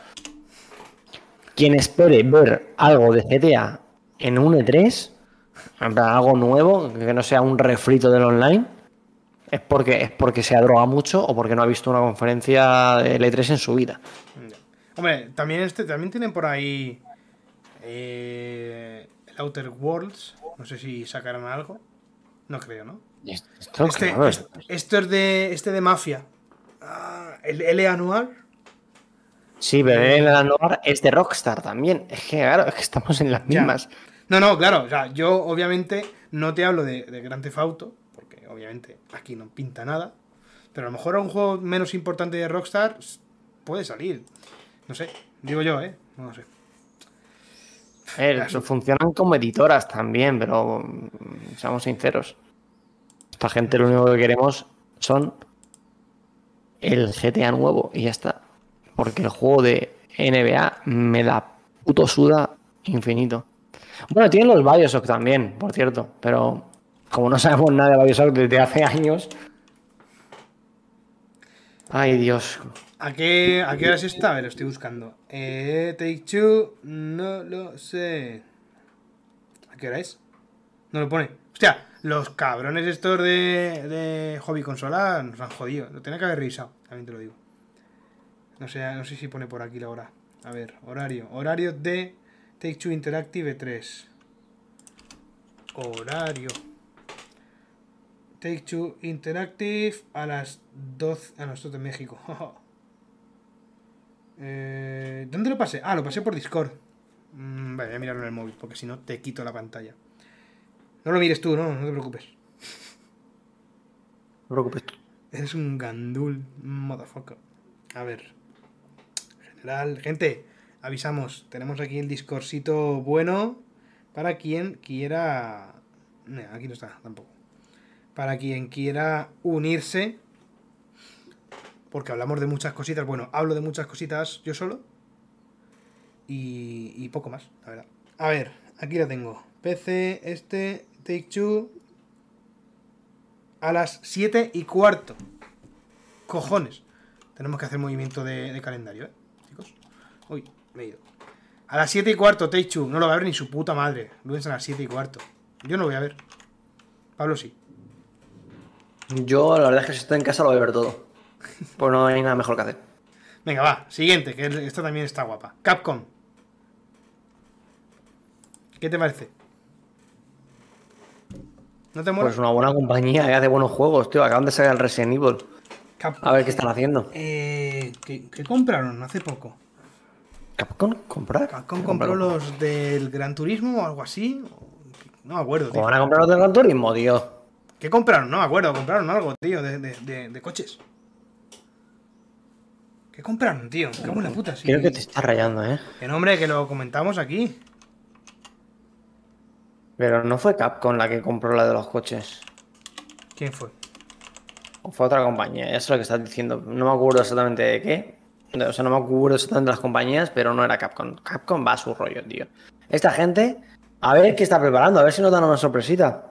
Quien espere ver algo de GTA en un E3, en plan, algo nuevo, que no sea un refrito del online, es porque, es porque se ha drogado mucho o porque no ha visto una conferencia del E3 en su vida. Hombre, también, este, también tienen por ahí. eh, el Outer Worlds. No sé si sacarán algo. No creo, ¿no? Esto, Este, claro, esto es de. Este de Mafia. Ah, el L anual. Sí, pero el Noir es de Rockstar también. Es que, claro, es que estamos en las Ya. No, no, claro. O sea, yo obviamente no te hablo de, de Grand Theft Auto. Porque obviamente aquí no pinta nada. Pero a lo mejor un juego menos importante de Rockstar puede salir. No sé. Digo yo, ¿eh? No lo sé. Funcionan como editoras también, pero mm, seamos sinceros. Esta gente lo único que queremos son el GTA nuevo y ya está. Porque el juego de NBA me da puto suda infinito. Bueno, tienen los Bioshock también, por cierto, pero como no sabemos nada de Bioshock desde hace años. Ay, Dios. ¿A qué, ¿A qué horas está? A ver, lo estoy buscando. Eh, Take Two, no lo sé. ¿A qué hora es? No lo pone. Hostia, los cabrones estos de, de Hobby Consola nos han jodido. Lo tenía que haber revisado, también te lo digo. No sé, no sé si pone por aquí la hora. A ver, horario. Horario de Take Two Interactive 3. Horario. Take Two Interactive a las 12. Ah, no, esto es de México. Eh, ¿Dónde lo pasé? Ah, lo pasé por Discord. Mm, vale, voy a mirarlo en el móvil, porque si no te quito la pantalla. No lo mires tú, no, no te preocupes. No te preocupes tú. Eres un gandul, motherfucker. A ver. General, gente, avisamos. Tenemos aquí el Discordcito bueno para quien quiera. Aquí no está tampoco. Para quien quiera unirse. Porque hablamos de muchas cositas. Bueno, hablo de muchas cositas yo solo. Y, poco más, la verdad. A ver, aquí lo tengo. PC, este, Take Two. A las 7 y cuarto. Cojones. Tenemos que hacer movimiento de, de calendario, ¿eh, chicos? Uy, me he ido. A las 7 y cuarto, Two. No lo va a ver ni su puta madre. Lunes a las 7 y cuarto. Yo no lo voy a ver. Pablo sí. Yo, la verdad es que si estoy en casa lo voy a ver todo. Pues no hay nada mejor que hacer. Venga, va. Siguiente, que esta también está guapa. Capcom. ¿Qué te parece? ¿No te mola? Pues una buena compañía que hace buenos juegos, tío. Acaban de sacar el Resident Evil. Capcom. A ver qué están haciendo. Eh, ¿qué, qué compraron hace poco? ¿Capcom? ¿Comprar? Capcom compró los del Gran Turismo o algo así. No me acuerdo, ¿Cómo tío. van a comprar los del Gran Turismo, tío? ¿Qué compraron? No me acuerdo. Compraron algo, tío, de, de- de- de coches. ¿Qué compraron, tío? Qué buena puta, sí. Creo que te estás rayando, ¿eh? Que nombre, que lo comentamos aquí. Pero no fue Capcom la que compró la de los coches. ¿Quién fue? O fue otra compañía, eso es lo que estás diciendo. No me acuerdo exactamente de qué. O sea, no me acuerdo exactamente de las compañías, pero no era Capcom. Capcom va a su rollo, tío. Esta gente, a ver qué está preparando, a ver si nos dan una sorpresita.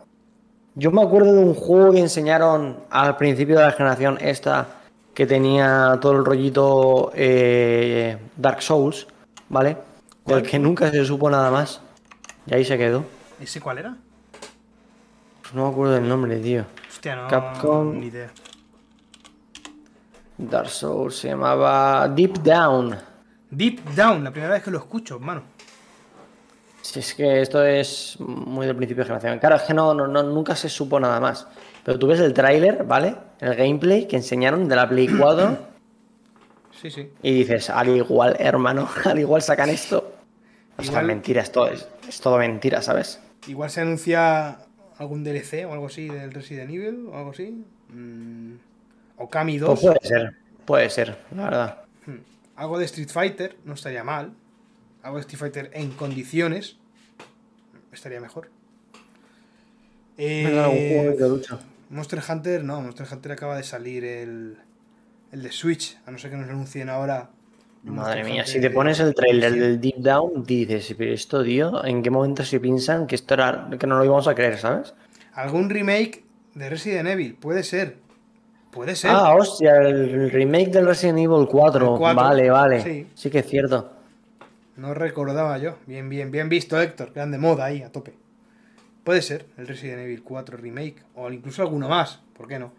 Yo me acuerdo de un juego que enseñaron al principio de la generación esta, que tenía todo el rollito eh, Dark Souls, ¿vale? Del que nunca se supo nada más. Y ahí se quedó. ¿Ese cuál era? Pues no me acuerdo del nombre, tío. Hostia, no. Capcom. Ni idea. Dark Souls se llamaba Deep Down. Deep Down, la primera vez que lo escucho, hermano. Si es que esto es muy del principio de generación. Claro, es que no, no, no- nunca se supo nada más. Pero tú ves el tráiler, ¿vale? El gameplay que enseñaron de la Play 4 Sí, sí. y dices, al igual, hermano, al igual sacan esto. O sea, Igual- mentira, esto es, es todo mentira, ¿sabes? Igual se anuncia algún DLC o algo así del Resident Evil o algo así. Mm, O Kami 2. Pues puede ser, puede ser, la verdad. Hmm. Algo de Street Fighter no estaría mal. Algo de Street Fighter en condiciones estaría mejor. Eh, Venga, algún juego de lucha. Monster Hunter, no, Monster Hunter acaba de salir el, el de Switch, a no ser que nos anuncien ahora. Madre Monster mía, Hunter si te pones el trailer de- del Deep Down, dices, pero esto, tío, ¿en qué momento se piensan que esto era, que no lo íbamos a creer, ¿sabes? Algún remake de Resident Evil, puede ser. Puede ser. Ah, hostia, el remake del Resident Evil 4. El 4, Vale, vale. sí. Sí. que es cierto. No recordaba yo. Bien, bien, bien visto, Héctor. Gran de moda ahí, a tope. Puede ser el Resident Evil 4 remake. O incluso alguno más. ¿Por qué no?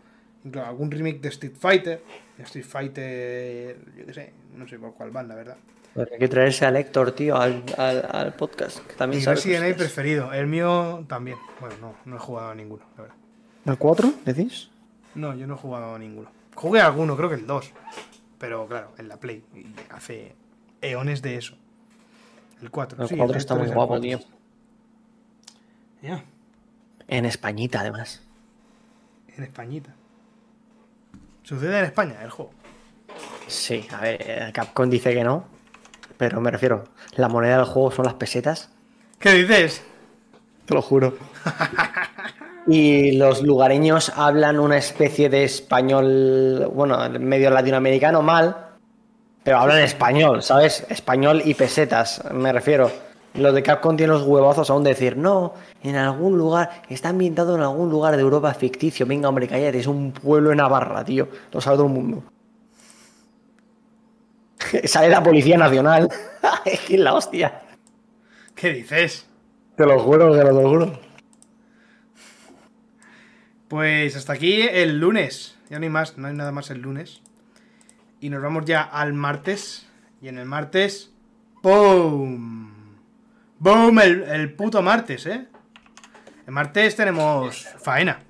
Incluso algún remake de Street Fighter. De Street Fighter. Yo qué sé. No sé por cuál van, la verdad. Pero hay que traerse al Héctor, tío, al, al- al podcast. Que también Mi sabe Resident Evil preferido. El mío también. Bueno, no, no he jugado a ninguno, la verdad. ¿El 4, decís? No, yo no he jugado a ninguno. Jugué a alguno, creo que el 2. Pero claro, en la Play. Y hace eones de eso. El 4. El sí, 4 el está muy guapo, 4. tío. Ya, En Españita, además. en Españita. Sucede en España el juego. Sí, a ver, eh, Capcom dice que no. Pero me refiero, la moneda del juego son las pesetas. ¿Qué dices? Te lo juro. Y los lugareños hablan una especie de español, bueno, medio latinoamericano mal, pero hablan español, ¿sabes? Español y pesetas, me refiero. Los de Capcom tienen los huevazos aún de decir, no, en algún lugar, está ambientado en algún lugar de Europa ficticio. Venga, hombre, cállate, es un pueblo en Navarra, tío. Lo sabe todo el mundo. Sale la Policía Nacional. es que es la hostia. ¿Qué dices? Te lo juro, que lo juro. Pues hasta aquí el lunes. Ya no hay más, no hay nada más el lunes. Y nos vamos ya al martes. Y en el martes. ¡Boom! ¡Boom! El, el puto martes, ¿eh? El martes tenemos faena.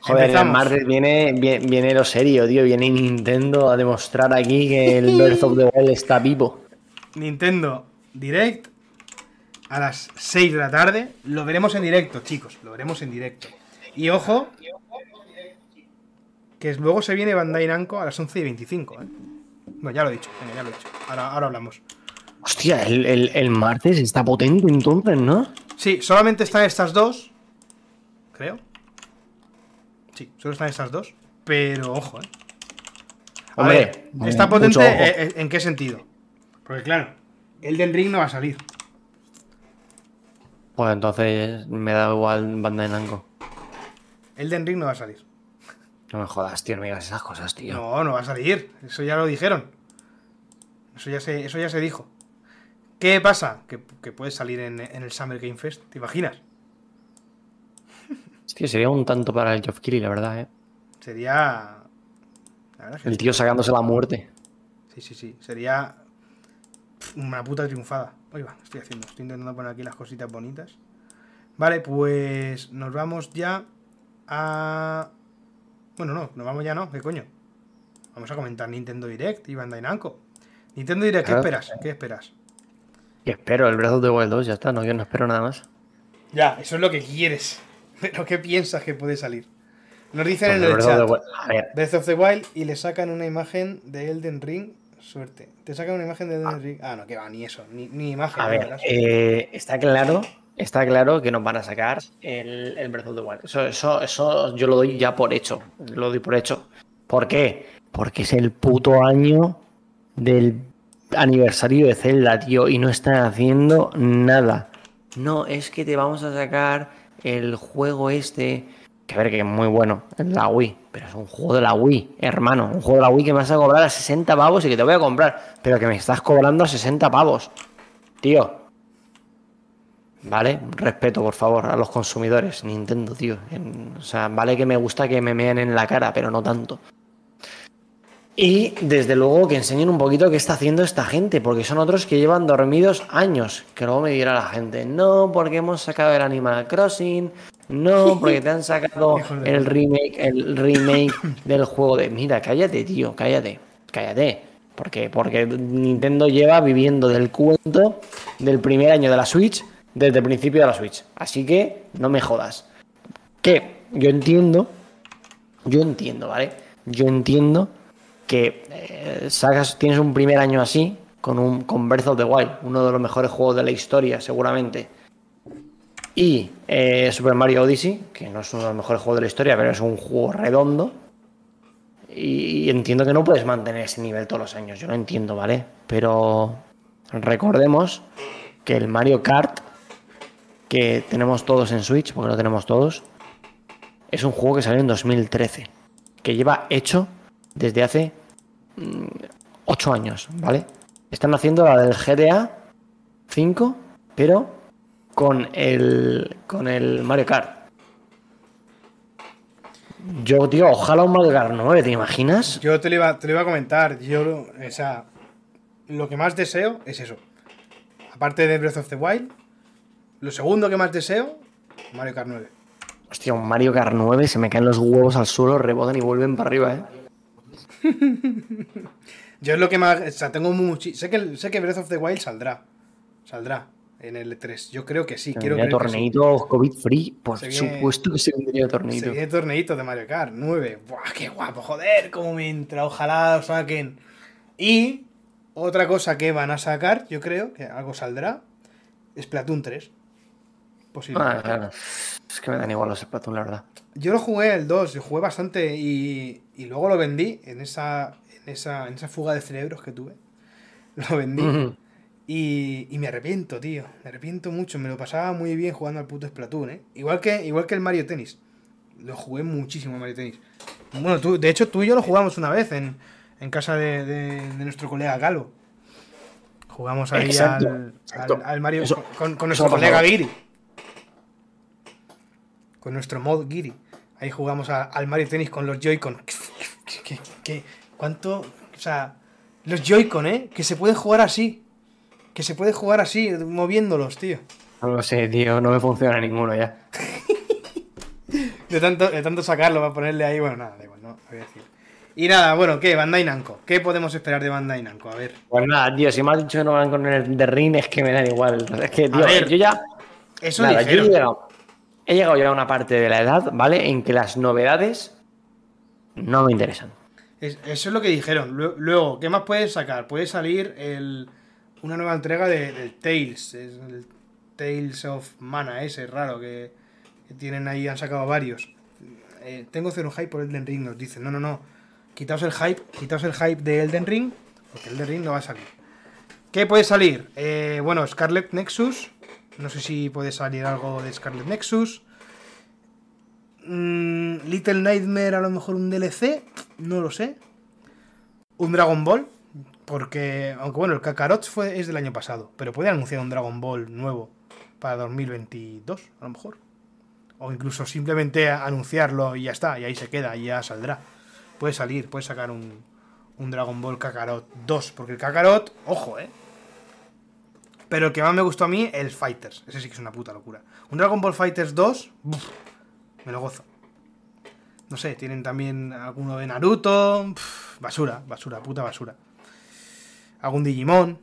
Joder, el Empezamos. martes viene, viene, viene lo serio, tío. Viene Nintendo a demostrar aquí que el Breath of the Wild está vivo. Nintendo Direct a las 6 de la tarde. Lo veremos en directo, chicos. Lo veremos en directo. Y ojo, que luego se viene Bandai Namco a las 11 y 25. ¿eh? Bueno, ya lo he dicho. Venga, ya lo he dicho. Ahora, ahora hablamos. Hostia, el, el- el martes está potente entonces, ¿no? Sí, solamente están estas dos. Creo. Sí, solo están estas dos. Pero ojo, ¿eh? A Hombre, ver, está mucho potente eh, eh, en qué sentido. Porque claro, Elden Ring no va a salir. Pues entonces me da igual Bandai Namco. Elden Ring no va a salir. No me jodas, tío, no me digas esas cosas, tío. No, no va a salir. Eso ya lo dijeron. Eso ya se, eso ya se dijo. ¿Qué pasa? Que, que puede salir en, en el Summer Game Fest. ¿Te imaginas? Tío, sería un tanto para el Geoff Keighley, la verdad, ¿eh? Sería. La verdad es que El tío sacándose la muerte. Sí, sí, sí. Sería una puta triunfada. Oye, va, estoy haciendo. Estoy intentando poner aquí las cositas bonitas. Vale, pues nos vamos ya a. Bueno, no, nos vamos ya, no. ¿Qué coño? Vamos a comentar Nintendo Direct y Bandai Namco. Nintendo Direct, ¿qué Claro. esperas? ¿Qué esperas? Espero el Breath of the Wild 2, ya está, no, yo no espero nada más. Ya, eso es lo que quieres. Pero ¿qué piensas que puede salir? Nos dicen Pues en el chat. A ver, Breath of the Wild y le sacan una imagen de Elden Ring. Suerte. Te sacan una imagen de Elden Ring. Ah, no, que va, ni eso. Ni, ni imagen. a ver, eh, está claro, está claro que nos van a sacar el, el Breath of. Eso, eso, eso yo lo doy ya por hecho. Lo doy por hecho. ¿Por qué? Porque es el puto año del aniversario de Zelda, tío, y no están haciendo nada. No, es que te vamos a sacar el juego este. Que a ver, que es muy bueno, en la Wii. Pero es un juego de la Wii, hermano. Un juego de la Wii que me vas a cobrar a 60 pavos y que te voy a comprar. Pero que me estás cobrando a 60 pavos. Tío. ¿Vale? Respeto, por favor, a los consumidores. Nintendo, tío. En- o sea, vale que me gusta que me meen en la cara, pero no tanto. Y desde luego que enseñen un poquito qué está haciendo esta gente, porque son otros que llevan dormidos años. Que luego me dirá la gente, no, porque hemos sacado el Animal Crossing, no, porque te han sacado el remake, el remake del juego de. Mira, cállate, tío, cállate, cállate. Porque, porque Nintendo lleva viviendo del cuento del primer año de la Switch desde el principio de la Switch. Así que no me jodas. Que yo entiendo, yo entiendo, ¿vale? Yo entiendo que eh, tienes un primer año así con un con Breath of the Wild, uno de los mejores juegos de la historia, seguramente. Y eh, Super Mario Odyssey, que no es uno de los mejores juegos de la historia, pero es un juego redondo. Y entiendo que no puedes mantener ese nivel todos los años, yo lo entiendo, ¿vale? Pero recordemos que el Mario Kart que tenemos todos en Switch, porque lo tenemos todos, es un juego que salió en 2013, que lleva hecho desde hace 8 años, ¿vale? Están haciendo la del GTA 5, pero con el con el Mario Kart. Yo, tío, ojalá un Mario Kart 9, ¿te imaginas? Yo te iba, te lo iba a comentar. Yo, o sea, lo que más deseo es eso. Aparte de Breath of the Wild, lo segundo que más deseo, Mario Kart 9. Hostia, un Mario Kart 9 se me caen los huevos al suelo, rebotan y vuelven para arriba, ¿eh? Yo es lo que más. O sea, tengo mucho. Sé que, sé que Breath of the Wild saldrá. Saldrá en el E3. Yo creo que sí. Quiero Tendría creer que sí. torneito COVID free, por Se viene- supuesto que se vendría Se torneito. viene torneito de Mario Kart 9. Buah, qué guapo, joder, cómo me entra. Ojalá lo saquen. Y otra cosa que van a sacar, yo creo, que algo saldrá, es Splatoon 3. Posible. Ah. Es que me dan igual los Splatoon, la verdad. Yo lo jugué el 2, yo jugué bastante y, y luego lo vendí en esa, en, esa, en esa fuga de cerebros que tuve. Lo vendí. Y, y me arrepiento, tío. Me arrepiento mucho. Me lo pasaba muy bien jugando al puto Splatoon, ¿eh? Igual que, igual que el Mario Tennis. Lo jugué muchísimo Mario Tennis. Bueno, tú, de hecho, tú y yo lo jugamos una vez en, en casa de, de- de nuestro colega Galo. Jugamos ahí Exacto, al, exacto. al- al Mario Eso- con, con nuestro colega pasado. Con nuestro mod Giri. Ahí jugamos a- al Mario Tennis con los Joy-Con. ¿Qué- qué- qué- ¿Cuánto? O sea, los Joy-Con, ¿eh? Que se puede jugar así. Que se puede jugar así, moviéndolos, tío. No lo sé, tío, no me funciona ninguno ya. De tanto, de tanto sacarlo para ponerle ahí, bueno, nada, da igual, no, voy a decir. Y nada, bueno, ¿qué? Bandai Namco. ¿Qué podemos esperar de Bandai Namco? A ver. Pues nada, tío, si me has dicho que no van con el de Ring, es que me dan igual. Es que, tío, ver, yo ya. Eso nada, dijeron. He llegado ya a una parte de la edad, ¿vale? En que las novedades no me interesan. Es- eso es lo que dijeron. Lue- Luego, ¿qué más puedes sacar? Puede salir el, una nueva entrega de, Tales. Es el Tales of Mana, ese raro que, que tienen ahí, han sacado varios. Eh, tengo cero hype por Elden Ring, nos dicen. No, no, no. Quitaos el hype, quitaos el hype de Elden Ring, porque Elden Ring no va a salir. ¿Qué puede salir? Eh, bueno, Scarlet Nexus. No sé si puede salir algo de Scarlet Nexus. Mm, Little Nightmare, a lo mejor un DLC. No lo sé. Un Dragon Ball. Porque, aunque bueno, el Kakarot fue, es del año pasado. Pero puede anunciar un Dragon Ball nuevo para 2022, a lo mejor. O incluso simplemente anunciarlo y ya está. Y ahí se queda, y ya saldrá. Puede salir, puede sacar un, un Dragon Ball Kakarot 2. Porque el Kakarot, ojo, eh. Pero el que más me gustó a mí, el Fighters. Ese sí que es una puta locura. Un Dragon Ball Fighters 2, buf, me lo gozo. No sé, tienen también alguno de Naruto. basura, basura, puta basura. Algún Digimon.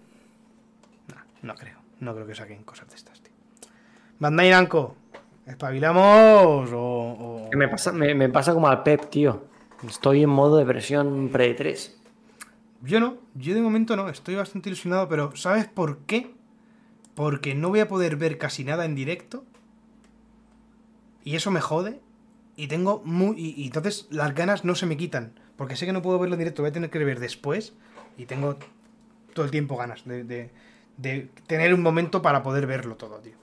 No, no creo. No creo que saquen cosas de estas, tío. Bandai Namco. ¿Espabilamos o...? Me pasa, me, me pasa como al Pep, tío. Estoy en modo depresión pre-3. Yo no, yo de momento no, estoy bastante ilusionado, pero ¿sabes por qué? Porque no voy a poder ver casi nada en directo. Y eso me jode. Y tengo muy. Y, entonces las ganas no se me quitan. Porque sé que no puedo verlo en directo, voy a tener que ver después. Y tengo todo el tiempo ganas de, de- de tener un momento para poder verlo todo, tío.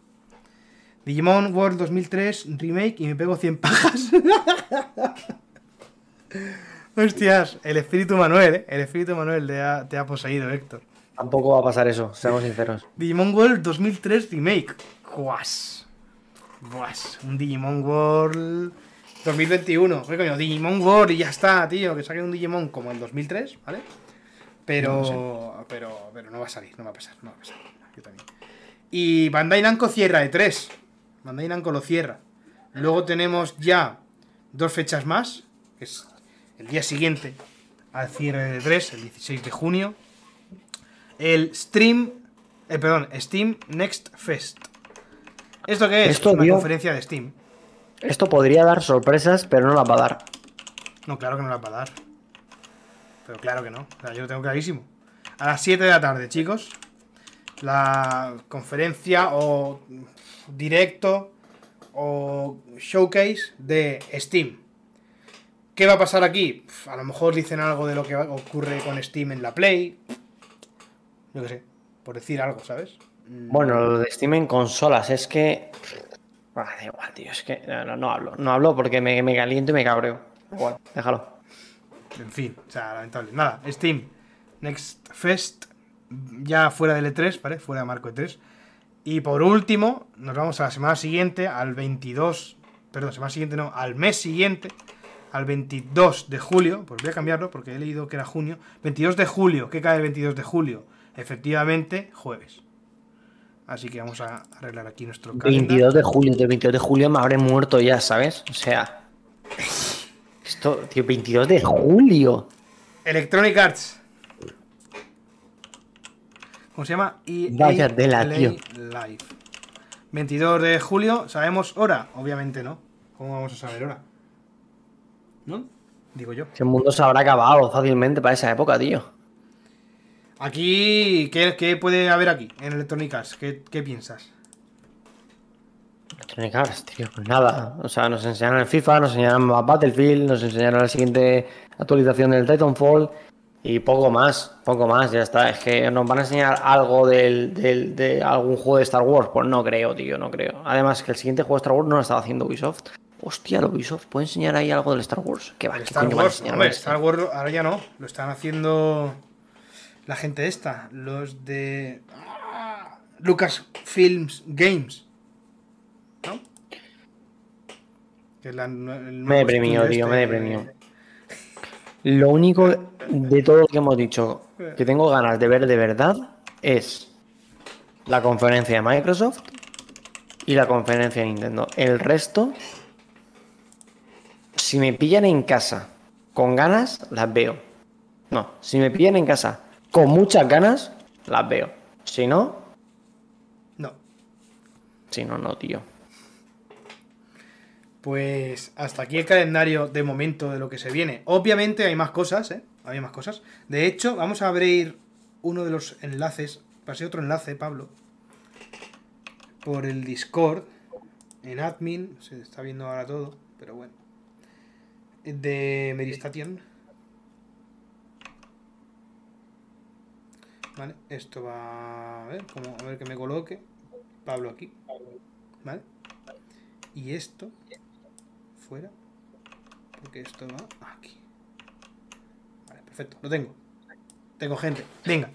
Digimon World 2003 Remake y me pego 100 pajas. Hostias, el espíritu Manuel, ¿eh? El espíritu Manuel te ha, te ha poseído, Héctor. Tampoco va a pasar eso, seamos sinceros. Digimon World 2003 Remake. Guas. Guas. Un Digimon World 2021. ¿Qué coño? Digimon World y ya está, tío. Que saquen un Digimon como el 2003, ¿vale? Pero, pero, pero no va a salir, no va a pasar, no va a pasar. Yo también. Y Bandai Namco cierra de 3. Bandai Namco lo cierra. Luego tenemos ya dos fechas más, que es el día siguiente al cierre de 3, el 16 de junio. El Stream, eh, perdón, Steam Next Fest. ¿Esto qué es? Esto, es una tío- conferencia de Steam. Esto podría dar sorpresas, pero no las va a dar. No, claro que no la va a dar. Pero claro que no. O sea, yo lo tengo clarísimo. A las 7 de la tarde, chicos. La conferencia o directo o showcase de Steam. ¿Qué va a pasar aquí? A lo mejor dicen algo de lo que ocurre con Steam en la Play. Yo qué sé. Por decir algo, ¿sabes? Mm, Bueno, lo de Steam en consolas, es que. Ah, da igual, tío, es que no, no, no hablo. No hablo porque me, me caliento y me cabreo. Igual, déjalo. En fin, o sea, lamentable. Nada, Steam, Next Fest, ya fuera del E3, ¿vale? Fuera de marco E3. Y por último, nos vamos a la semana siguiente, al 22, perdón, semana siguiente no, al mes siguiente, al 22 de julio, pues voy a cambiarlo porque he leído que era junio. 22 de julio, ¿qué cae el 22 de julio? Efectivamente, jueves. Así que vamos a arreglar aquí nuestro calendario. 22 de julio, tío, 22 de julio me habré muerto ya, ¿sabes? O sea. Esto, tío, 22 de julio. Electronic Arts. ¿Cómo se llama? EA Vaya tela, tío. Live. 22 de julio, ¿sabemos hora? Obviamente no. ¿Cómo vamos a saber hora? ¿No? Digo yo. Si el mundo se habrá acabado fácilmente para esa época, tío. Aquí, ¿qué, qué puede haber aquí en Electronic Arts? ¿Qué, qué piensas? Electronic Arts, tío, pues nada. O sea, nos enseñaron el FIFA, nos enseñaron más Battlefield, nos enseñaron la siguiente actualización del Titanfall y poco más, poco más, ya está. Es que nos van a enseñar algo del, del- de algún juego de Star Wars. Pues no creo, tío, no creo. Además, que el siguiente juego de Star Wars no lo estaba haciendo Ubisoft. Hostia, lo Ubisoft, ¿puede enseñar ahí algo del Star Wars? ¿Qué va? ¿Qué Star coño van a Wars, hombre? Star Wars ahora ya no. Lo están haciendo la gente esta. Los de ah, Lucasfilms Games. ¿No? Que es la- el Me deprimió, tío, me este. deprimió. Lo único de todo lo que hemos dicho que tengo ganas de ver de verdad es la conferencia de Microsoft y la conferencia de Nintendo. El resto, si me pillan en casa con ganas, las veo. No, si me pillan en casa con muchas ganas, las veo. Si no, No. si no, no, tío. Pues hasta aquí el calendario de momento de lo que se viene. Obviamente hay más cosas, ¿eh? Hay más cosas. De hecho, vamos a abrir uno de los enlaces. Pasé otro enlace, Pablo. Por el Discord. En admin. Se está viendo ahora todo. Pero bueno. De Meristation. ¿Vale? Esto va. A ver, como, a ver que me coloque. Pablo aquí. ¿Vale? Y esto. Fuera. Porque esto va aquí. Vale, perfecto. Lo tengo. Tengo gente. Venga.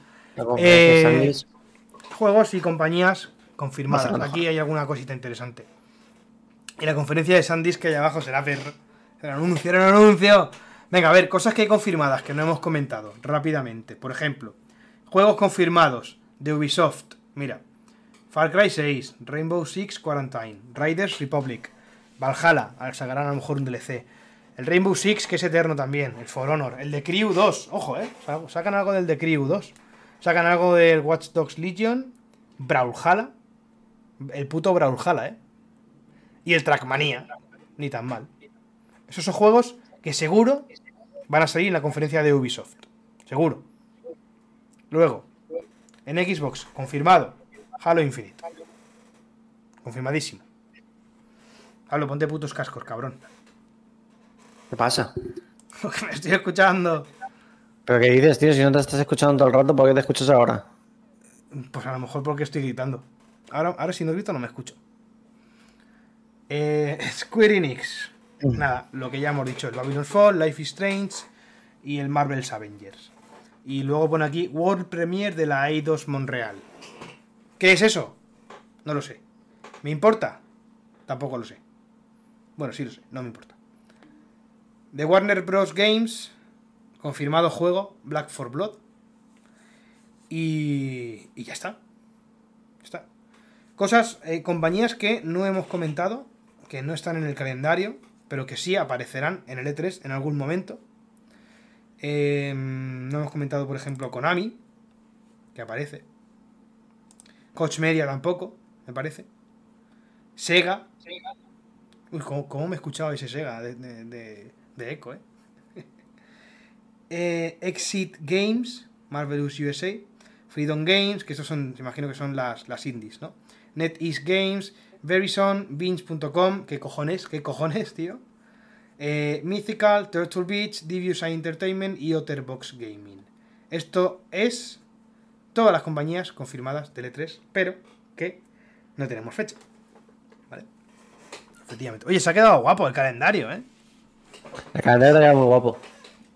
Eh. Juegos y compañías confirmadas. Aquí hay alguna cosita interesante. Y la conferencia de SanDisk que hay abajo será ver. Un anuncio, un anuncio. Venga, a ver, cosas que hay confirmadas que no hemos comentado rápidamente. Por ejemplo, juegos confirmados de Ubisoft. Mira, Far Cry 6, Rainbow Six Quarantine, Riders Republic, Valhalla, ahora sacarán a lo mejor un DLC. El Rainbow Six, que es eterno también, el For Honor, el de Crew 2, ojo, eh. sa- Sacan algo del de Crew 2. Sacan algo del Watch Dogs Legion, Brawlhalla, el puto Brawlhalla, eh. Y el Trackmania, ni tan mal. Esos son juegos que seguro van a salir en la conferencia de Ubisoft. Seguro. Luego, en Xbox, confirmado, Halo Infinite. Confirmadísimo. Pablo, ponte putos cascos, cabrón. ¿Qué pasa? Porque me estoy escuchando. ¿Pero qué dices, tío? Si no te estás escuchando todo el rato, ¿por qué te escuchas ahora? Pues a lo mejor porque estoy gritando. Ahora, ahora si no grito no me escucho. Eh, Square Enix. Nada, lo que ya hemos dicho, el Babylon's Fall, Life is Strange y el Marvel's Avengers. Y luego pone aquí World Premiere de la Eidos Montreal. ¿Qué es eso? No lo sé. ¿Me importa? Tampoco lo sé. Bueno, sí lo sé, no me importa. De Warner Bros. Games, confirmado juego, Black for Blood. Y, y ya está. Ya está. Cosas, eh, compañías que no hemos comentado, que no están en el calendario, pero que sí aparecerán en el E3 en algún momento. Eh, no hemos comentado, por ejemplo, Konami, que aparece. Coach Media tampoco, me parece. Sega. Uy, ¿cómo, me he escuchado ese Sega de, de, de- eh? Eh, Exit Games, Marvelous USA, Freedom Games, que estos son, imagino que son las, las indies, ¿no? NetEase Games, Verizon, Binge.com, ¿qué cojones? ¿Qué cojones, tío? Eh, Mythical, Turtle Beach, Devious Entertainment y Otterbox Gaming. Esto es todas las compañías confirmadas del E3, pero que no tenemos fecha. ¿Vale? Efectivamente. Oye, se ha quedado guapo el calendario, ¿eh? La calendario era muy guapo.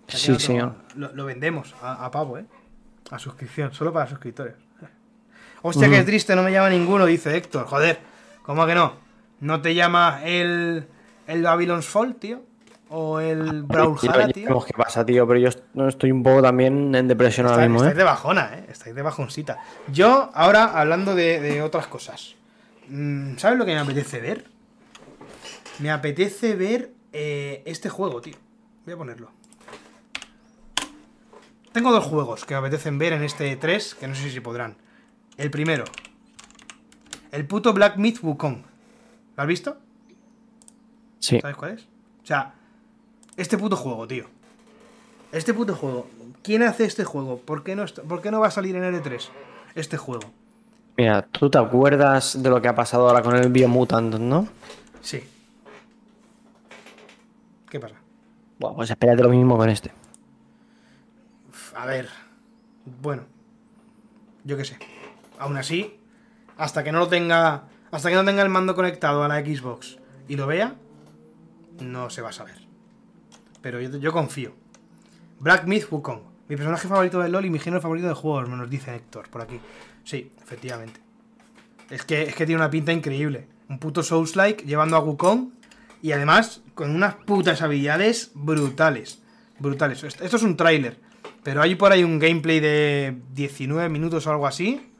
Sí, señor. Lo, lo vendemos a, a pavo, ¿eh? A suscripción, solo para suscriptores. Hostia, qué triste, no me llama ninguno, dice Héctor. Joder, ¿cómo que no? ¿No te llama el, el Babylon's Fall, tío? ¿O el tío? sabemos qué pasa, tío, pero yo no estoy un poco también en depresión ahora mismo, estáis ¿eh? de bajona, ¿eh? Estáis de bajoncita. Yo, ahora, hablando de, de otras cosas. mm, ¿Sabes lo que me apetece ver? Me apetece ver eh, este juego, tío. Voy a ponerlo. Tengo dos juegos que me apetecen ver en este 3, que no sé si podrán. El primero. El puto Black Myth Wukong. ¿Lo has visto? Sí. ¿Sabes cuál es? O sea, este puto juego, tío. Este puto juego. ¿Quién hace este juego? ¿Por qué no, está- ¿por qué no va a salir en L3 este juego? Mira, tú te acuerdas de lo que ha pasado ahora con el Biomutant, ¿no? Sí. ¿Qué pasa? Buah, pues espérate lo mismo con este. A ver. Bueno. Yo qué sé. Aún así, hasta que no lo tenga. Hasta que no tenga el mando conectado a la Xbox y lo vea, no se va a saber. Pero yo, yo confío. Black Myth Wukong. Mi personaje favorito de LOL y mi género favorito de juegos, me nos dice Héctor por aquí. Sí, efectivamente. Es que, es que tiene una pinta increíble. Un puto Souls-like llevando a Wukong y además con unas putas habilidades brutales. Brutales. Esto es un tráiler. Pero hay por ahí un gameplay de 19 minutos o algo así.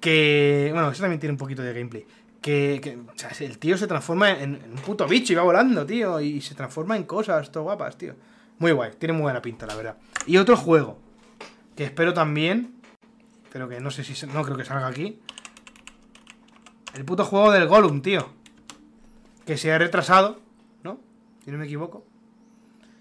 Que. Bueno, eso también tiene un poquito de gameplay. Que, que, o sea, el tío se transforma en, en un puto bicho y va volando, tío. Y se transforma en cosas, todo guapas, tío. Muy guay, tiene muy buena pinta, la verdad. Y otro juego. Que espero también. Pero que no sé si. No creo que salga aquí. El puto juego del Gollum, tío. Que se ha retrasado, ¿no? Si no me equivoco.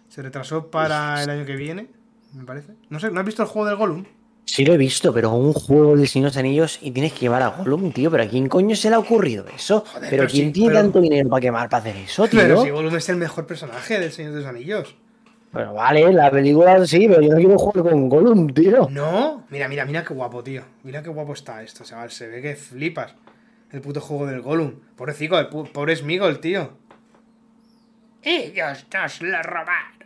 Se retrasó para el año que viene, me parece. No sé, ¿no has visto el juego del Gollum? Sí lo he visto, pero un juego del Señor de los Anillos y tienes que llevar a Gollum, tío. ¿Pero a quién coño se le ha ocurrido eso? Joder, ¿Pero pero quién sí, tiene pero- tanto dinero para quemar para hacer eso, tío? Pero si Gollum es el mejor personaje del Señor de los Anillos. Pero vale, la película sí, pero yo no quiero jugar con Gollum, tío. No, mira, mira, mira qué guapo, tío. Mira qué guapo está esto, chaval. Se ve que flipas. El puto juego del Gollum. Pobrecito, el pu- pobre el tío. Ellos nos lo robaron.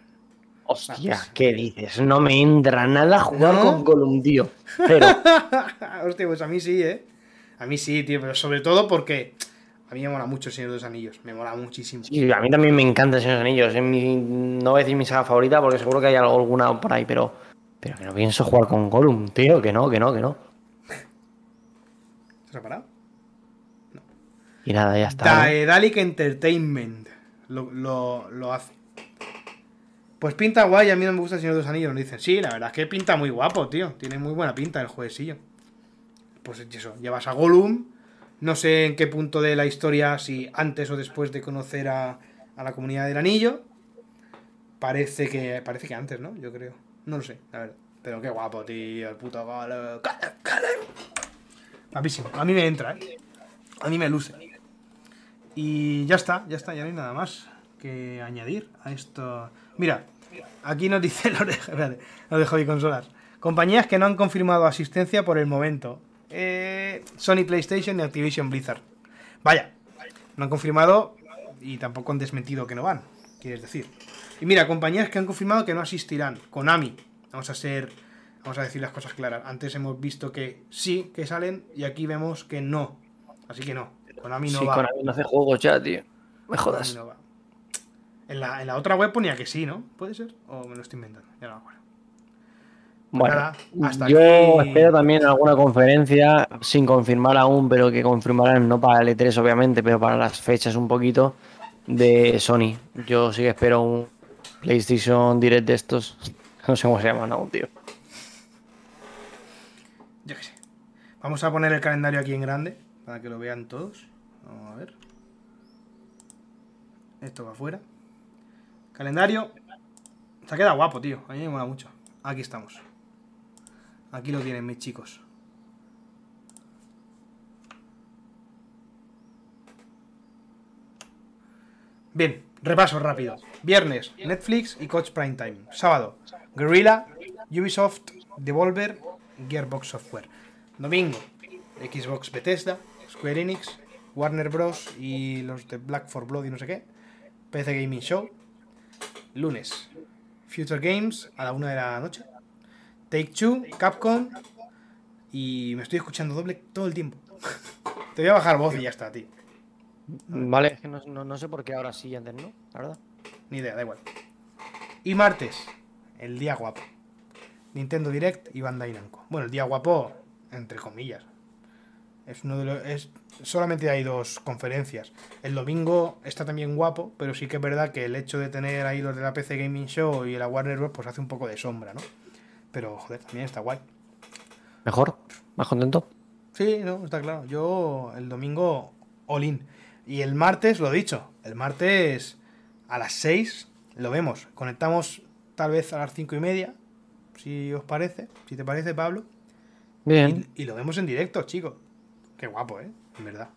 Hostia, ¿qué dices? No me entra nada jugar ¿No? con Gollum, tío. Pero, Hostia, pues a mí sí, ¿eh? A mí sí, tío, pero sobre todo porque a mí me mola mucho el Señor de los Anillos. Me mola muchísimo. sí, a mí también me encanta Señor de los Anillos. Es mi, no voy a decir mi saga favorita porque seguro que hay algo- alguna por ahí, pero, pero que no pienso jugar con Gollum, tío. Que no, que no, que no. ¿Se ha parado? Y nada, ya está. ¿no? Daedalic Entertainment lo, lo, lo hace. Pues pinta guay, a mí no me gusta el Señor de los Anillos, nos dicen. Sí, la verdad es que pinta muy guapo, tío. Tiene muy buena pinta el jueguecillo. Pues eso, llevas a Gollum. No sé en qué punto de la historia, si antes o después de conocer a, a la comunidad del anillo. Parece que. Parece que antes, ¿no? Yo creo. No lo sé, la verdad. Pero qué guapo, tío. El puto Gollum. Guapísimo. A mí me entra, ¿eh? A mí me luce. Y ya está, ya está, ya no hay nada más que añadir a esto. Mira, aquí nos dice lo de, espérate, lo de Hobby Consolas. Compañías que no han confirmado asistencia por el momento. Eh, Sony PlayStation y Activision Blizzard. Vaya, no han confirmado y tampoco han desmentido que no van, quieres decir. Y mira, compañías que han confirmado que no asistirán. Konami, vamos a ser, vamos a decir las cosas claras. Antes hemos visto que sí, que salen y aquí vemos que no. Así que no, Konami no sí, va. Konami no hace juegos ya, tío. Me Konami jodas. no va. En la, en la otra web ponía que sí, ¿no? ¿Puede ser? ¿O me lo estoy inventando? Ya no me acuerdo. Bueno, nada, hasta yo aquí- espero también alguna conferencia, sin confirmar aún, pero que confirmarán no para el E3 obviamente, pero para las fechas un poquito de Sony. Yo sí que espero un PlayStation Direct de estos. No sé cómo se llaman aún, tío. Yo qué sé. Vamos a poner el calendario aquí en grande para que lo vean todos. Vamos a ver. Esto va afuera. Calendario. Se ha guapo, tío. A mí me mola mucho. Aquí estamos. Aquí lo tienen, mis chicos. Bien, repaso rápido. Viernes, Netflix y Coach Prime Time. Sábado, Guerrilla, Ubisoft, Devolver, Gearbox Software. Domingo, Xbox Bethesda, Square Enix, Warner Bros. y los de Black for Blood y no sé qué. PC Gaming Show. Lunes, Future Games a la una de la noche. Take Two, Capcom. Y me estoy escuchando doble todo el tiempo. Te voy a bajar voz y ya está, tío. Vale, es que no, no- no sé por qué ahora sí y antes no, la verdad. Ni idea, da igual. Y martes, el día guapo. Nintendo Direct y Bandai Namco. Bueno, el día guapo, entre comillas. Es uno de los. Es, solamente hay dos conferencias. El domingo está también guapo, pero sí que es verdad que el hecho de tener ahí los de la PC Gaming Show y la Warner Bros. pues hace un poco de sombra, ¿no? Pero joder, también está guay. Mejor, más contento. Sí, no, está claro. Yo el domingo all in. Y el martes, lo dicho, el martes a las 6 lo vemos. Conectamos tal vez a las 5 y media, si os parece. Si te parece, Pablo. Bien. Y, y lo vemos en directo, chicos. Qué guapo, ¿eh? En verdad.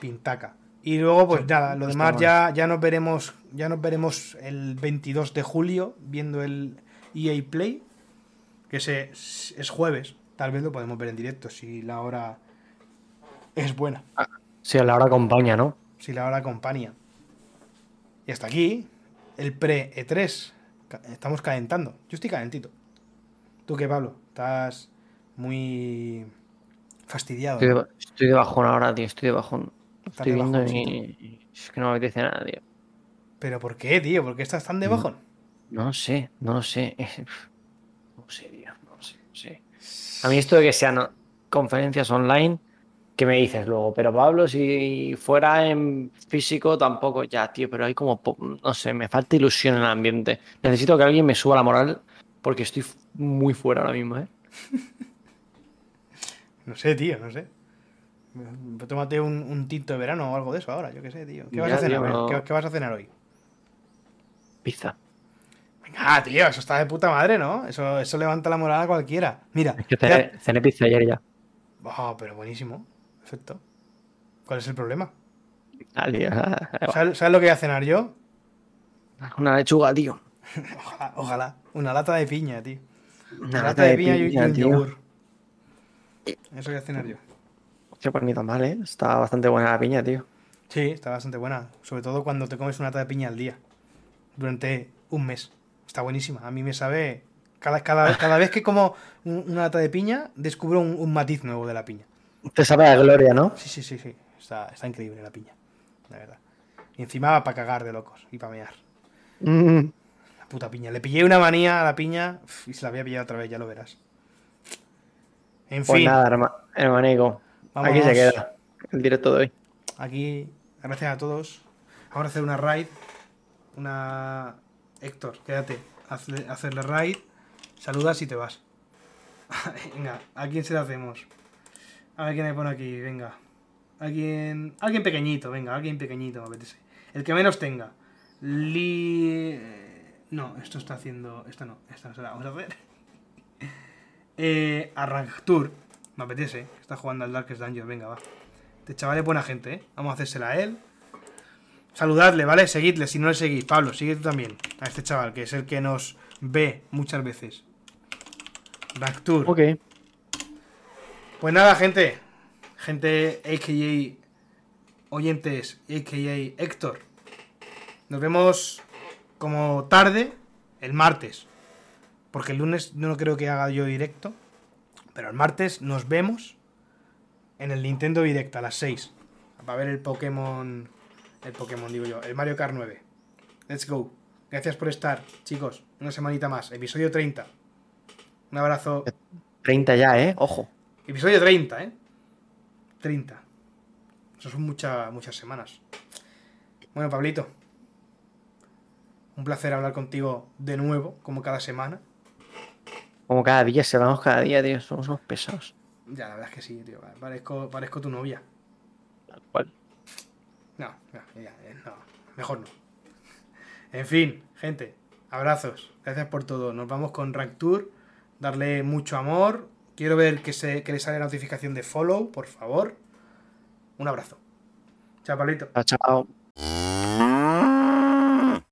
Pintaca. Y luego, pues nada, lo demás ya, ya nos veremos. Ya nos veremos el 22 de julio viendo el EA Play. Que se, es jueves. Tal vez lo podemos ver en directo si la hora es buena. Sí, a la hora acompaña, ¿no? Si la hora acompaña. Y hasta aquí, el pre-E3. Ca- Estamos calentando. Yo estoy calentito. ¿Tú qué, Pablo? Estás muy fastidiado. Estoy ¿no? de, estoy de bajón ahora, tío. Estoy de bajón. Estoy de viendo bajoncito. y y es que no me apetece nada, tío. ¿Pero por qué, tío? ¿Por qué estás tan de Mm. bajón? No lo sé, no lo sé. No sé, tío. No sé, no sé. A mí esto de que sean conferencias online, ¿qué me dices luego? Pero Pablo, si fuera en físico, tampoco ya, tío. Pero hay como, no sé, me falta ilusión en el ambiente. Necesito que alguien me suba la moral porque estoy muy fuera ahora mismo, ¿eh? No sé, tío, no sé. Tómate un, un tinto de verano o algo de eso ahora, yo qué sé, tío. ¿Qué vas a cenar? tío. ¿Qué, qué vas a cenar hoy? Pizza. Venga, tío, eso está de puta madre, ¿no? Eso, eso levanta la moral a cualquiera. Mira, Es que cené, cené pizza ayer ya. Oh, pero buenísimo. Perfecto. ¿Cuál es el problema? Ah, tío. ¿Sabes, sabes lo que voy a cenar yo? Una lechuga, tío. Ojalá, ojalá. Una lata de piña, tío. Una lata de piña, y un tío. yogur. Eso voy a cenar yo. Hostia, pues ni tan mal, ¿eh? Está bastante buena la piña, tío. Sí, está bastante buena. Sobre todo cuando te comes una lata de piña al día. Durante un mes. Está buenísima. A mí me sabe. Cada, cada, cada vez que como un- una lata de piña, descubro un, un matiz nuevo de la piña. Te sabe a gloria, ¿no? Sí, sí, sí, sí. Está, está increíble la piña. La verdad. Y encima va para cagar de locos y para mear. Mm, La puta piña. Le pillé una manía a la piña y se la voy a pillar otra vez, ya lo verás. En Pues fin, nada, herma- hermanico. Aquí se Vámonos. queda el directo de hoy. aquí, gracias a todos. Vamos a hacer una raid. Una. Héctor, quédate. Hazle- hacerle raid. Saludas y te vas. venga, ¿a quién se la hacemos? A ver quién me pone aquí, venga. Alguien. Alguien pequeñito, venga, alguien pequeñito, me apetece. El que menos tenga. Li. No, esto está haciendo. Esto no, esta no se la vamos a hacer. Eh, Arranctur. Me apetece. Está jugando al Darkest Dungeon. Venga, va. Este chaval es buena gente, ¿eh? Vamos a hacérsela a él. Saludadle, ¿vale? Seguidle si no le seguís. Pablo, sigue tú también. A este chaval, que es el que nos ve muchas veces. Arranctur. Ok. Pues nada, gente. Gente, a.k.a. oyentes, a.k.a. Héctor. Nos vemos como tarde el martes. Porque el lunes no creo que haga yo directo. Pero el martes nos vemos en el Nintendo Direct a las 6. Para ver el Pokémon. El Pokémon, digo yo. El Mario Kart 9. Let's go. Gracias por estar, chicos. Una semanita más. Episodio 30. Un abrazo. 30 ya, ¿eh? Ojo. Episodio 30, ¿eh? 30. Eso son muchas muchas semanas. Bueno, Pablito. Un placer hablar contigo de nuevo, como cada semana. Como cada día, se vamos cada día, tío. Somos unos pesados. Ya, la verdad es que sí, tío. Parezco, parezco tu novia. Tal cual. No, no, ya, eh, no, mejor no. En fin, gente, abrazos. Gracias por todo. Nos vamos con Rank Tour. Darle mucho amor. Quiero ver que, se, que le sale la notificación de follow, por favor. Un abrazo. Chao, Pablito. Chao, chao.